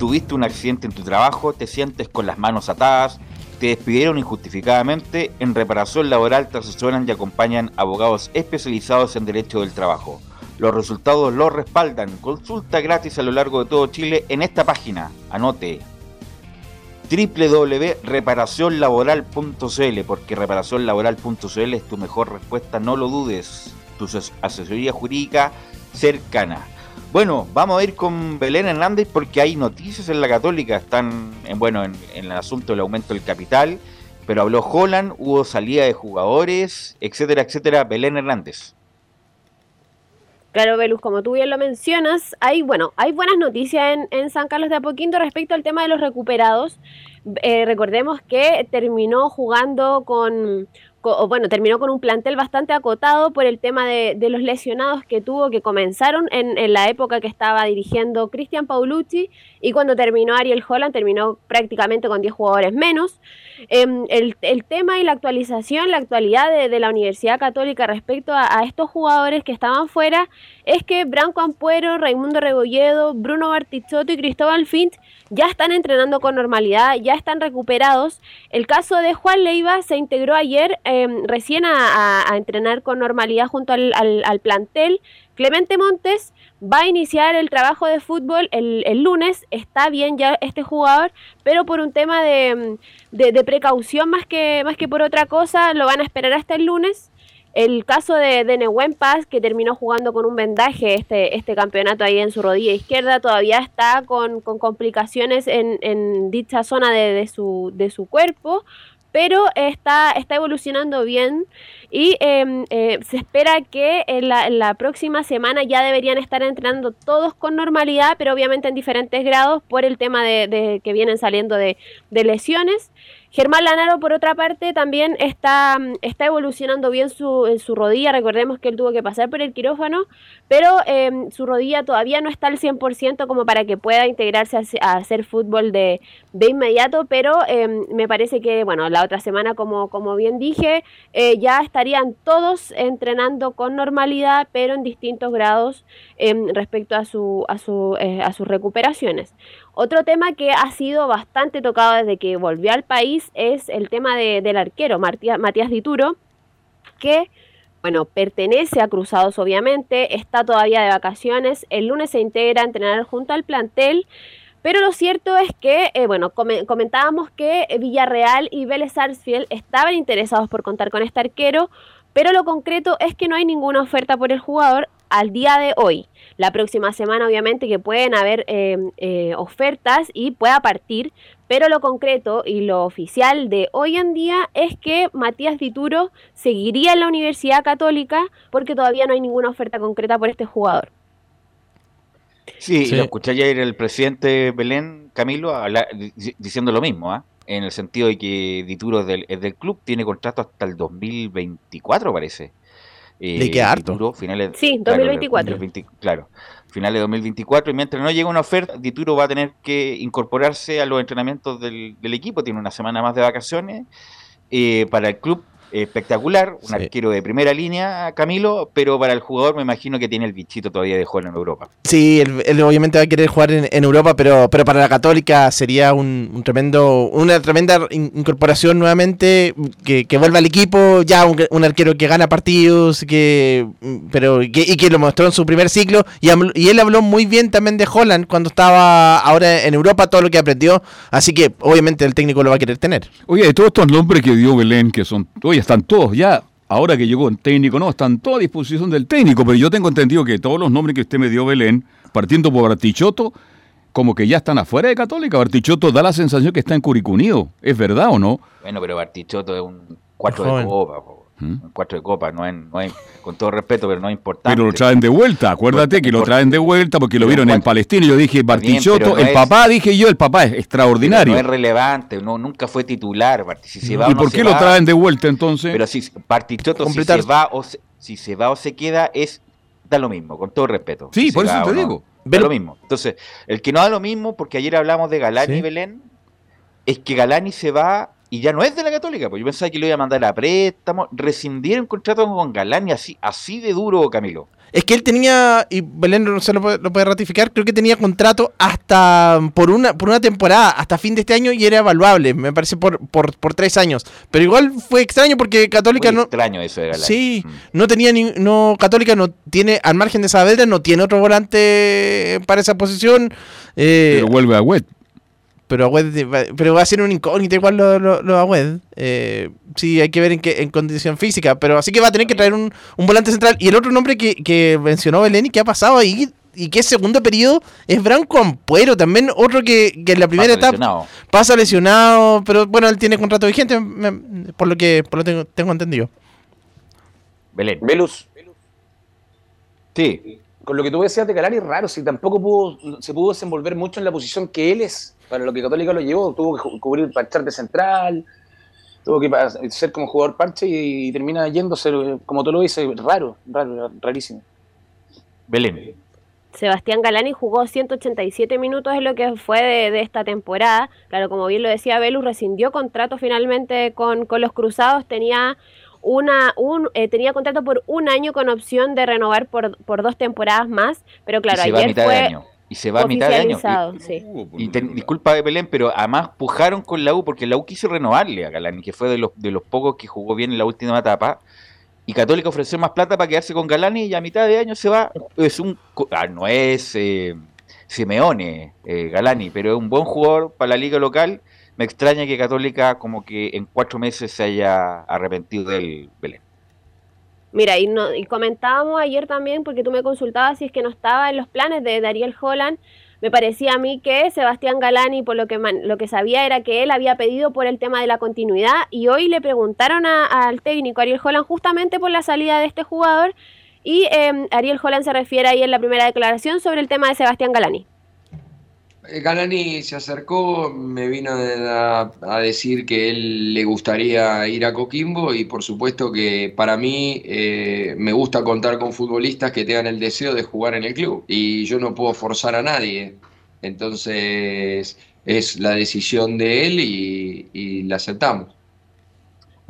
Tuviste un accidente en tu trabajo, te sientes con las manos atadas, te despidieron injustificadamente. En Reparación Laboral te asesoran y acompañan abogados especializados en derecho del trabajo. Los resultados los respaldan. Consulta gratis a lo largo de todo Chile en esta página. Anote www.reparacionlaboral.cl porque reparacionlaboral.cl es tu mejor respuesta, no lo dudes. Tu asesoría jurídica cercana. Bueno, vamos a ir con Belén Hernández porque hay noticias en la Católica, están en, bueno, en, el asunto del aumento del capital, pero habló Holland, hubo salida de jugadores, etcétera, etcétera. Belén Hernández. Claro, Belus, como tú bien lo mencionas, hay, bueno, hay buenas noticias en, San Carlos de Apoquindo respecto al tema de los recuperados. Eh, recordemos que terminó jugando con, bueno, terminó con un plantel bastante acotado por el tema de, de los lesionados que tuvo, que comenzaron en, en la época que estaba dirigiendo Cristian Paulucci y cuando terminó Ariel Holland terminó prácticamente con 10 jugadores menos. Em, el, el tema y la actualización, la actualidad de, la Universidad Católica respecto a, estos jugadores que estaban fuera es que Branco Ampuero, Raimundo Rebolledo, Bruno Bartichotto y Cristóbal Fint ya están entrenando con normalidad, ya están recuperados. El caso de Juan Leiva se integró ayer em, recién a, a- a entrenar con normalidad junto al- al plantel. Clemente Montes va a iniciar el trabajo de fútbol el, lunes. Está bien ya este jugador, pero por un tema de, em, de- de precaución más que, más que por otra cosa, lo van a esperar hasta el lunes. El caso de, de Nehuen Paz, que terminó jugando con un vendaje este, este campeonato ahí en su rodilla izquierda, todavía está con, con complicaciones en, en dicha zona de, de su, de su cuerpo, pero está, está evolucionando bien y eh, eh, se espera que en la, próxima semana ya deberían estar entrenando todos con normalidad, pero obviamente en diferentes grados por el tema de, que vienen saliendo de, lesiones. Germán Lanaro, por otra parte, también está, mm, está evolucionando bien su, en su rodilla. Recordemos que él tuvo que pasar por el quirófano, pero eh, su rodilla todavía no está al 100% como para que pueda integrarse a, hacer fútbol de, de inmediato, pero eh, me parece que, bueno, la otra semana, como, como bien dije, eh, ya estarían todos entrenando con normalidad, pero en distintos grados eh, respecto a, su, a, su, a sus recuperaciones. Otro tema que ha sido bastante tocado desde que volvió al país es el tema de- del arquero Matías Dituro, que bueno, pertenece a Cruzados obviamente, está todavía de vacaciones, el lunes se integra a entrenar junto al plantel, pero lo cierto es que, eh, bueno, come- comentábamos que Villarreal y Vélez Sarsfield estaban interesados por contar con este arquero, pero lo concreto es que no hay ninguna oferta por el jugador al día de hoy. La próxima semana, obviamente, que pueden haber eh, eh, ofertas y pueda partir, pero lo concreto y lo oficial de hoy en día es que Matías Dituro seguiría en la Universidad Católica porque todavía no hay ninguna oferta concreta por este jugador. Sí, Sí. lo escuché ayer el presidente Belén Camilo diciendo lo mismo, ¿ah? en el sentido de que Dituro es del, es del club, tiene contrato hasta el 2024, parece. Eh, Le queda harto. Dituro, finales, Sí, claro, 2024. 2020 claro, finales de 2024, y mientras no llegue una oferta, Dituro va a tener que incorporarse a los entrenamientos del, del equipo, tiene una semana más de vacaciones eh, para el club. Espectacular, un Sí. arquero de primera línea, Camilo, pero para el jugador me imagino que tiene el bichito todavía de jugar en Europa. Sí, él, él obviamente va a querer jugar en, en Europa, pero, pero para la Católica sería un, un tremendo, una tremenda in- incorporación nuevamente, que, que vuelva al equipo, ya un, un arquero que gana partidos, que pero que, y que lo mostró en su primer ciclo, y, y él habló muy bien también de Holland cuando estaba ahora en Europa, todo lo que aprendió, así que obviamente el técnico lo va a querer tener. Oye, de todos estos nombres que dio Belén, que son, oye, están todos ya, ahora que llegó el técnico, no, están todos a disposición del técnico, pero yo tengo entendido que todos los nombres que usted me dio, Belén, partiendo por Bartichotto, como que ya están afuera de Católica. Bartichotto da la sensación que está en Curicunido, ¿es verdad o no? Bueno, pero Bartichotto es un cuatro de copa, po. Cuatro de copa, no es, no es- con todo respeto, pero no es importante. Pero lo traen de vuelta, acuérdate que lo traen de vuelta porque lo vieron en cuatro- Palestina. Yo dije, Bartichotto, el es- papá, dije yo, el papá es extraordinario. No es relevante, no, nunca fue titular. Barti- Si se va o ¿Y por qué lo va, traen de vuelta entonces? Pero si Bartichotto, si se va o se, si se va o se queda, es da lo mismo, con todo respeto. Sí, si por eso te digo. Da Pero- lo mismo. Entonces, el que no da lo mismo, porque ayer hablamos de Galani Sí. y Belén, es que Galani se va y ya no es de la Católica, pues yo pensaba que lo iba a mandar a préstamo, rescindir un contrato con Galani así, así de duro, Camilo. Es que él tenía, y Belén no se lo puede, lo puede ratificar, creo que tenía contrato hasta por una por una temporada, hasta fin de este año, y era evaluable, me parece, por, por, por tres años. Pero igual fue extraño porque Católica Muy no... extraño eso de Galani. Sí, Mm. no tenía ni, no, Católica no tiene, al margen de Saavedra, no tiene otro volante para esa posición. eh, Pero vuelve a Wet. Pero Agüed va- pero va a ser un incógnito igual lo, lo, lo Agüed. Eh, sí, hay que ver en qué en condición física. Pero así que va a tener que traer un, un volante central. Y el otro nombre que, que mencionó Belén y que ha pasado ahí y que es segundo periodo es Branco Ampuero. También otro que, que en la primera Pasa etapa lesionado. pasa lesionado. Pero bueno, él tiene contrato vigente, me- por lo que por lo tengo, tengo entendido. Belén. Velus, Sí, con lo que tú decías de Galani es raro, si tampoco pudo, se pudo desenvolver mucho en la posición que él es, para lo que Católica lo llevó, tuvo que cubrir parchar de central, tuvo que ser como jugador parche y, y termina yéndose, como tú lo dices, raro, raro, rarísimo. Belén. Sebastián Galani jugó 187 minutos en lo que fue de, de esta temporada. Claro, como bien lo decía Velus, rescindió contrato finalmente con, con los Cruzados. Tenía una un eh, tenía contrato por un año con opción de renovar por, por dos temporadas más. Pero claro, ayer fue. Y se va a mitad de año. Y- sí. Y ten- disculpa Belén, pero además pujaron con la U porque la U quiso renovarle a Galani, que fue de los, de los pocos que jugó bien en la última etapa. Y Católica ofreció más plata para quedarse con Galani y a mitad de año se va. Es un ah, no es eh, Simeone eh, Galani, pero es un buen jugador para la liga local. Me extraña que Católica como que en cuatro meses se haya arrepentido del Belén. Mira, y, no, y comentábamos ayer también, porque tú me consultabas si es que no estaba en los planes de Dariel Holland. Me parecía a mí que Sebastián Galani, por lo que, man- lo que sabía, era que él había pedido por el tema de la continuidad. Y hoy le preguntaron a- al técnico Ariel Holland justamente por la salida de este jugador. Y eh, Ariel Holland se refiere ahí en la primera declaración sobre el tema de Sebastián Galani. Eh, Galani se acercó, me vino a, decir que él le gustaría ir a Coquimbo y por supuesto que para mí eh, me gusta contar con futbolistas que tengan el deseo de jugar en el club y yo no puedo forzar a nadie. Entonces es la decisión de él y la aceptamos.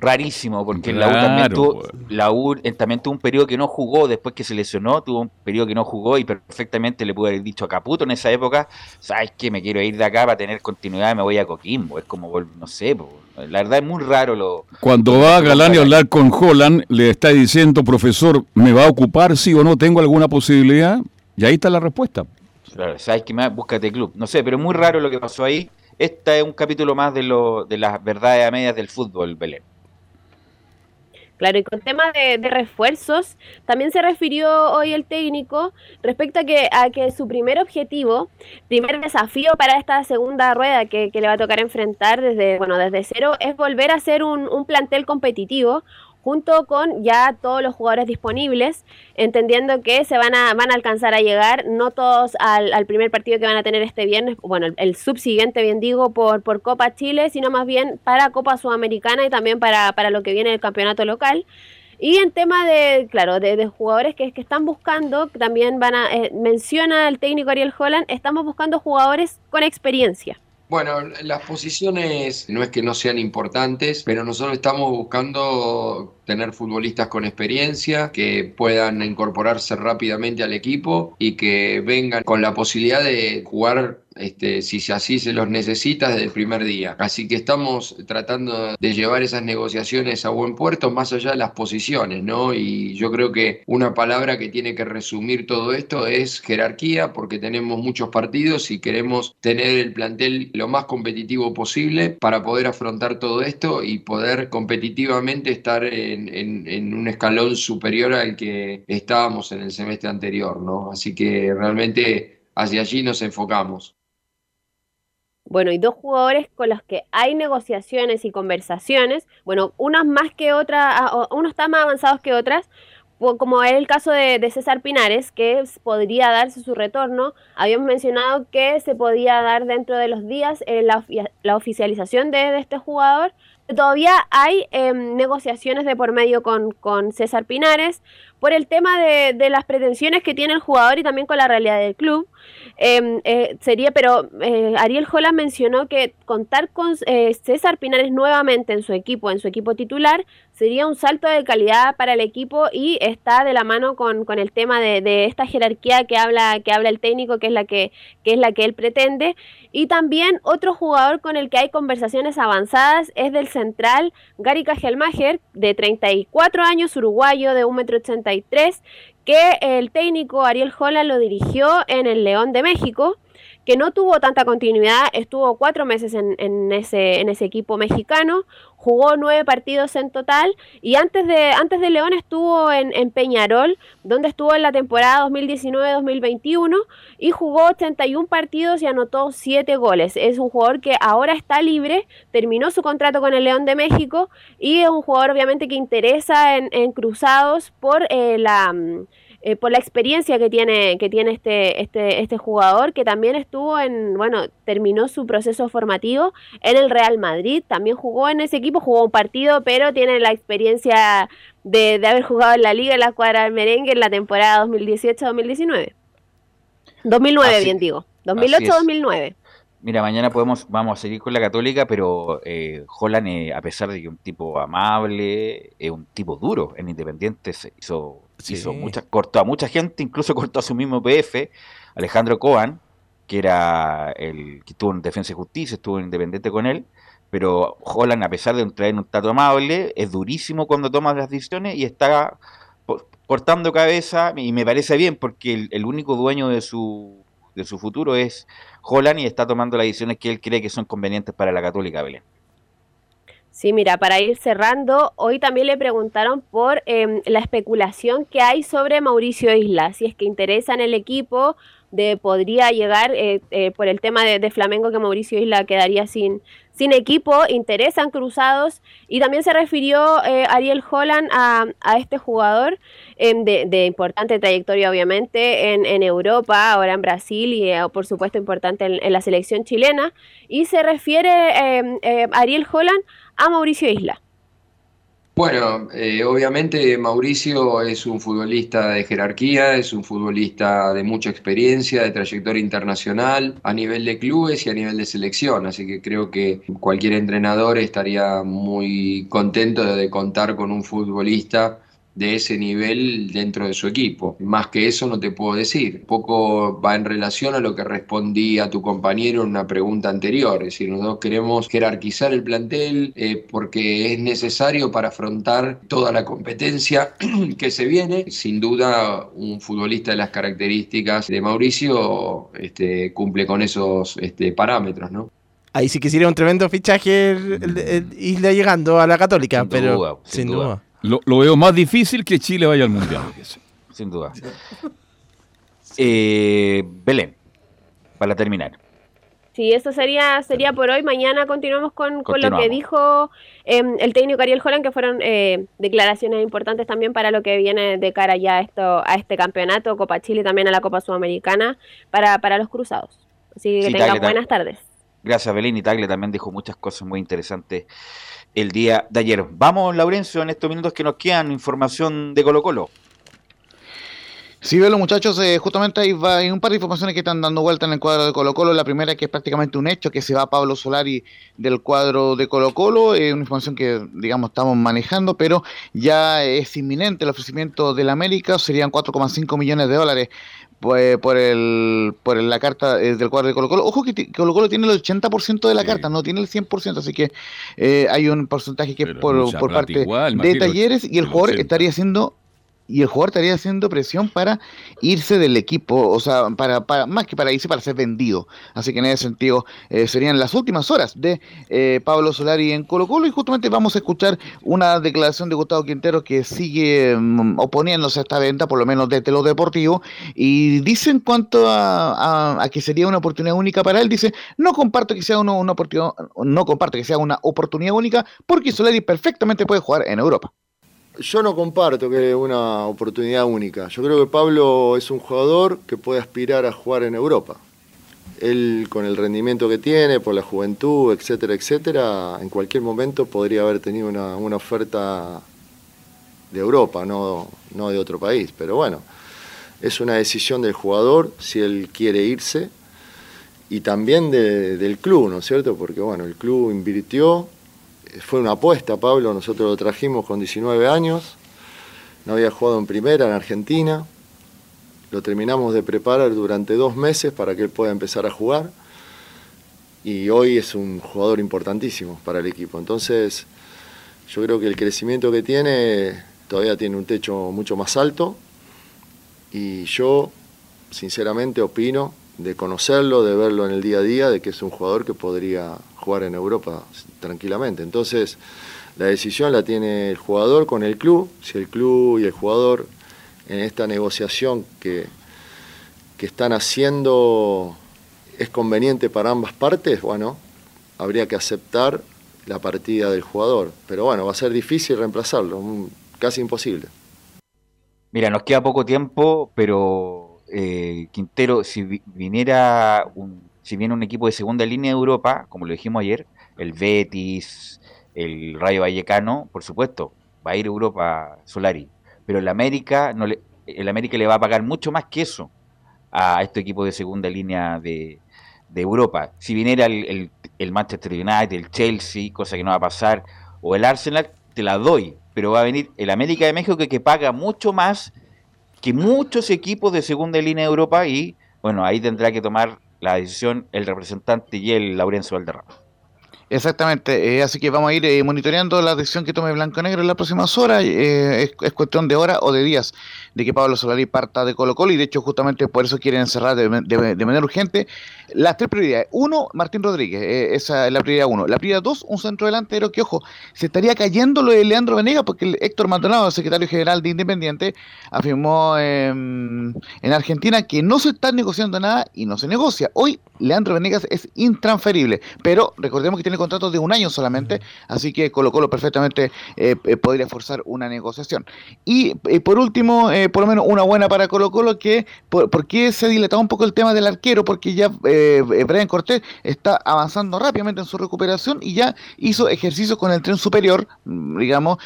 Rarísimo, porque la U también Claro, tuvo, la U eh, también tuvo un periodo que no jugó después que se lesionó, tuvo un periodo que no jugó y perfectamente le pudo haber dicho a Caputo en esa época, ¿sabes qué? Me quiero ir de acá para tener continuidad, me voy a Coquimbo. Es como, no sé, po, la verdad es muy raro lo... Cuando va a hablar con Holland, le está diciendo, profesor, ¿me va a ocupar sí o no? ¿Tengo alguna posibilidad? Y ahí está la respuesta. Claro, ¿sabes qué más? Búscate club. No sé, pero es muy raro lo que pasó ahí. Este es un capítulo más de, lo, de las verdades a medias del fútbol, Belén. Claro, y con tema de, de refuerzos, también se refirió hoy el técnico respecto a que, a que su primer objetivo, primer desafío para esta segunda rueda que, que le va a tocar enfrentar desde, bueno, desde cero, es volver a ser un, un plantel competitivo junto con ya todos los jugadores disponibles, entendiendo que se van a, van a alcanzar a llegar, no todos al, al primer partido que van a tener este viernes, bueno, el, el subsiguiente, bien digo, por, por Copa Chile, sino más bien para Copa Sudamericana y también para, para lo que viene el campeonato local. Y en tema de, claro, de, jugadores que, que están buscando, también van a, eh, menciona el técnico Ariel Holland, estamos buscando jugadores con experiencia. Bueno, las posiciones no es que no sean importantes, pero nosotros estamos buscando tener futbolistas con experiencia, que puedan incorporarse rápidamente al equipo y que vengan con la posibilidad de jugar este, si así se los necesita desde el primer día. Así que estamos tratando de llevar esas negociaciones a buen puerto más allá de las posiciones, ¿no? Y yo creo que una palabra que tiene que resumir todo esto es jerarquía, porque tenemos muchos partidos y queremos tener el plantel lo más competitivo posible para poder afrontar todo esto y poder competitivamente estar en, en- un escalón superior al que estábamos en el semestre anterior, ¿no? Así que realmente hacia allí nos enfocamos. Bueno, y dos jugadores con los que hay negociaciones y conversaciones, bueno, unos más que otras, unos están más avanzados que otras, como es el caso de, de César Pinares, que podría darse su retorno. Habíamos mencionado que se podía dar dentro de los días eh, la, ofi- la oficialización de, de este jugador. Todavía hay em, negociaciones de por medio con, con César Pinares por el tema de, de, las pretensiones que tiene el jugador y también con la realidad del club. Em, eh, sería, pero eh, Ariel Jola mencionó que contar con eh, César Pinares nuevamente en su equipo, en su equipo titular, sería un salto de calidad para el equipo y está de la mano con, el tema de, esta jerarquía que habla, que habla el técnico, que es la que, es la que él pretende. Y también otro jugador con el que hay conversaciones avanzadas es del central Gary Cajelmacher, de 34 años, uruguayo, de 1,80m que el técnico Ariel Jola lo dirigió en el León de México, que no tuvo tanta continuidad, estuvo cuatro meses en ese equipo mexicano, jugó nueve partidos en total y antes de, antes de León estuvo en, en Peñarol, donde estuvo en la temporada 2019-2021 y jugó 81 partidos y anotó 7 goles. Es un jugador que ahora está libre, terminó su contrato con el León de México y es un jugador obviamente que interesa en, en cruzados por eh, la... eh, por la experiencia que tiene, que tiene este, este, este jugador, que también estuvo en, bueno, terminó su proceso formativo en el Real Madrid, también jugó en ese equipo, jugó un partido, pero tiene la experiencia de, de haber jugado en la liga, en la cuadra del merengue en la temporada 2018-2019. 2009, Así- bien digo. así 2008-2009. Mira, mañana podemos, vamos a seguir con la Católica, pero eh, Holland, eh, a pesar de que un tipo amable, es un tipo duro. En Independiente se hizo, Sí. hizo cortó a mucha gente, incluso <laughs> cortó a su mismo PF, Alejandro Coan, que era el que estuvo en Defensa y Justicia, estuvo en Independiente con él. Pero Holland, a pesar de traer un trato amable, es durísimo cuando toma las decisiones y está cortando cabeza. Y me parece bien, porque el, el único dueño de su, de su futuro es Holland y está tomando las decisiones que él cree que son convenientes para la Católica Belén. Sí, mira, para ir cerrando, hoy también le preguntaron por em, la especulación que hay sobre Mauricio Isla, si es que interesa en el equipo, de podría llegar eh, eh, por el tema de, Flamengo que Mauricio Isla quedaría sin, sin equipo, interesan cruzados y también se refirió eh, Ariel Holland a, a este jugador em, de, de importante trayectoria obviamente en, en Europa, ahora en Brasil y eh, por supuesto importante en, en la selección chilena y se refiere em, eh, Ariel Holland a Mauricio Isla. Bueno, eh, obviamente Mauricio es un futbolista de jerarquía, es un futbolista de mucha experiencia, de trayectoria internacional, a nivel de clubes y a nivel de selección, así que creo que cualquier entrenador estaría muy contento de contar con un futbolista de ese nivel dentro de su equipo. Más que eso no te puedo decir. Un poco va en relación a lo que respondí a tu compañero en una pregunta anterior. Es decir, nosotros queremos jerarquizar el plantel eh, porque es necesario para afrontar toda la competencia <clears throat> que se viene. Sin duda, un futbolista de las características de Mauricio este, cumple con esos este, parámetros, ¿no? Ahí sí que sería un tremendo fichaje el, el- el Isla llegando a la Católica, pero sin duda. Lo, lo veo más difícil que Chile vaya al Mundial. <laughs> Sin duda. Eh, Belén, para terminar. Sí, eso sería sería por hoy. Mañana continuamos con, con lo que dijo em, el técnico Ariel Holland, que fueron eh, declaraciones importantes también para lo que viene de cara ya a, esto, a este campeonato, Copa Chile y también a la Copa Sudamericana para, para los cruzados. Así que Sí, tengan Tagle, buenas Tagle. tardes. Gracias, Belén. Y Tagle también dijo muchas cosas muy interesantes el día de ayer. Vamos, Laurencio, en estos minutos que nos quedan, información de Colo Colo. Sí, veo los muchachos, eh, justamente hay, hay un par de informaciones que están dando vuelta en el cuadro de Colo Colo. La primera que es prácticamente un hecho, que se va Pablo Solari del cuadro de Colo Colo, eh, una información que digamos estamos manejando, pero ya es inminente el ofrecimiento del América, serían 4,5 millones de dólares pues, por el por el- la carta eh, del cuadro de Colo Colo. Ojo que Colo Colo tiene el 80% de la carta, no tiene el 100%, así que eh, hay un porcentaje que es por, parte igual, de Talleres y el el jugador 80. estaría haciendo y el jugador estaría haciendo presión para irse del equipo, o sea, para, más que para irse, para ser vendido. Así que en ese sentido eh, serían las últimas horas de eh, Pablo Solari en Colo Colo y justamente vamos a escuchar una declaración de Gustavo Quintero que sigue mm, oponiéndose a esta venta, por lo menos desde lo deportivo, y dice en cuanto a, a- que sería una oportunidad única para él, dice, no comparto que sea una, una oportunidad, no comparto que sea una oportunidad única, porque Solari perfectamente puede jugar en Europa. Yo no comparto que es una oportunidad única. Yo creo que Pablo es un jugador que puede aspirar a jugar en Europa. Él, con el rendimiento que tiene, por la juventud, etcétera, etcétera, en cualquier momento podría haber tenido una, oferta de Europa, no, no de otro país. Pero bueno, es una decisión del jugador si él quiere irse y también de- del club, ¿no es cierto? Porque bueno, el club invirtió, fue una apuesta, Pablo, nosotros lo trajimos con 19 años, no había jugado en primera en Argentina, lo terminamos de preparar durante dos meses para que él pueda empezar a jugar. Y hoy es un jugador importantísimo para el equipo. Entonces, yo creo que el crecimiento que tiene todavía tiene un techo mucho más alto. Y yo, sinceramente, opino de conocerlo, de verlo en el día a día, de que es un jugador que podría jugar en Europa tranquilamente. Entonces, la decisión la tiene el jugador con el club. Si el club y el jugador en esta negociación que, que están haciendo es conveniente para ambas partes, bueno, habría que aceptar la partida del jugador. Pero bueno, va a ser difícil reemplazarlo, casi imposible. Mira, nos queda poco tiempo, pero eh, Quintero, si vi- viniera un, si viene un equipo de segunda línea de Europa, como lo dijimos ayer, el Betis, el Rayo Vallecano, por supuesto, va a ir a Europa Solari. Pero el América, no le, el América le va a pagar mucho más que eso a este equipo de segunda línea de, de Europa. Si viniera el, el- el Manchester United, el Chelsea, cosa que no va a pasar, o el Arsenal, te la doy. Pero va a venir el América de México que, que paga mucho más que muchos equipos de segunda línea de Europa y bueno, ahí tendrá que tomar la decisión el representante y el Laurencio Valderrama. Exactamente, eh, así que vamos a ir eh, monitoreando la decisión que tome Blanco Negro en las próximas horas. eh, es, es cuestión de horas o de días de que Pablo Solari parta de Colo Colo y de hecho justamente por eso quieren encerrar de, manera urgente las tres prioridades. Uno, Martín Rodríguez, esa es la prioridad uno. La prioridad dos, un centro delantero que, ojo, se estaría cayendo lo de Leandro Venegas porque el Héctor Maldonado, el secretario general de Independiente, afirmó eh, en Argentina que no se está negociando nada y no se negocia. Hoy Leandro Venegas es intransferible, pero recordemos que tiene contrato de un año solamente, así que Colo Colo perfectamente eh, eh, podría forzar una negociación. Y eh, por último, eh, por lo menos una buena para Colo Colo, que por, ¿por qué se ha dilatado un poco el tema del arquero? Porque ya eh, eh, Brian Cortés está avanzando rápidamente en su recuperación y ya hizo ejercicios con el tren superior, mm, digamos,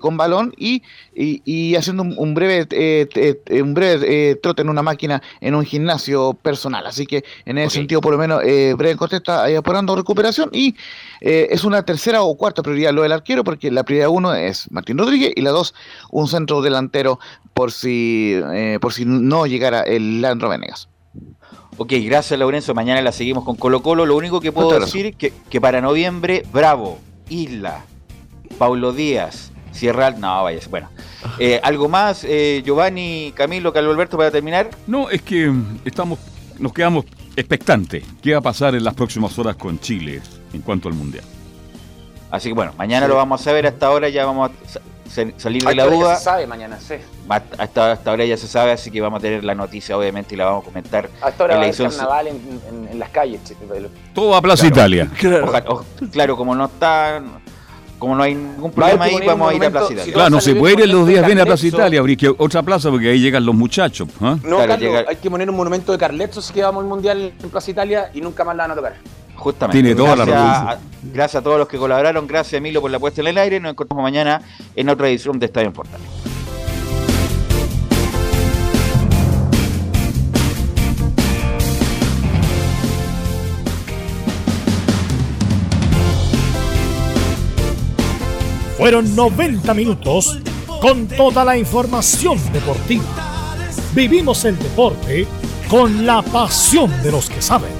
con balón y, y, y haciendo un, un breve un breve eh, trote en una máquina en un gimnasio personal. Así que en ese sentido, por lo menos, eh, Brian Cortés está ahí apurando recuperación y eh, es una tercera o cuarta prioridad lo del arquero, porque la prioridad uno es Martín Rodríguez y la dos, un centro delantero por si, eh, por si no llegara el Leandro Venegas. Ok, gracias Laurencio. Mañana la seguimos con Colo Colo. Lo único que puedo Muchas decir que, que para noviembre, Bravo, Isla, Paulo Díaz, Sierra Al- No, vaya, bueno. <laughs> Eh, ¿Algo más, eh, Giovanni, Camilo, Carlos Alberto, para terminar? No, es que estamos, nos quedamos expectantes. ¿Qué va a pasar en las próximas horas con Chile en cuanto al Mundial? Así que bueno, mañana lo vamos a saber. Hasta ahora ya vamos a sa- sa- salir de la ahora ya duda. se sabe mañana, sí. Hasta, hasta ahora ya se sabe, así que vamos a tener la noticia, obviamente, y la vamos a comentar. Hasta ahora en va la a haber edición carnaval en, en- en las calles. Todo a Plaza Claro. Italia. Oja- o- claro, como no está, como no hay ningún problema ahí, vamos a ir a Plaza si Italia. Claro, no se puede ir en los días bien a Plaza. Italia, habría que otra plaza porque ahí llegan los muchachos. ¿ah? No, Claro, Carlos, llega- hay que poner un monumento de Carletzo si que vamos al Mundial en Plaza Italia y nunca más la van a tocar. Justamente. Tiene toda la gracias, razón. a, gracias a todos los que colaboraron, gracias Emilio por la puesta en el aire. Nos encontramos mañana en otra edición de Estadio en Portales. Fueron 90 minutos con toda la información deportiva. Vivimos el deporte con la pasión de los que saben.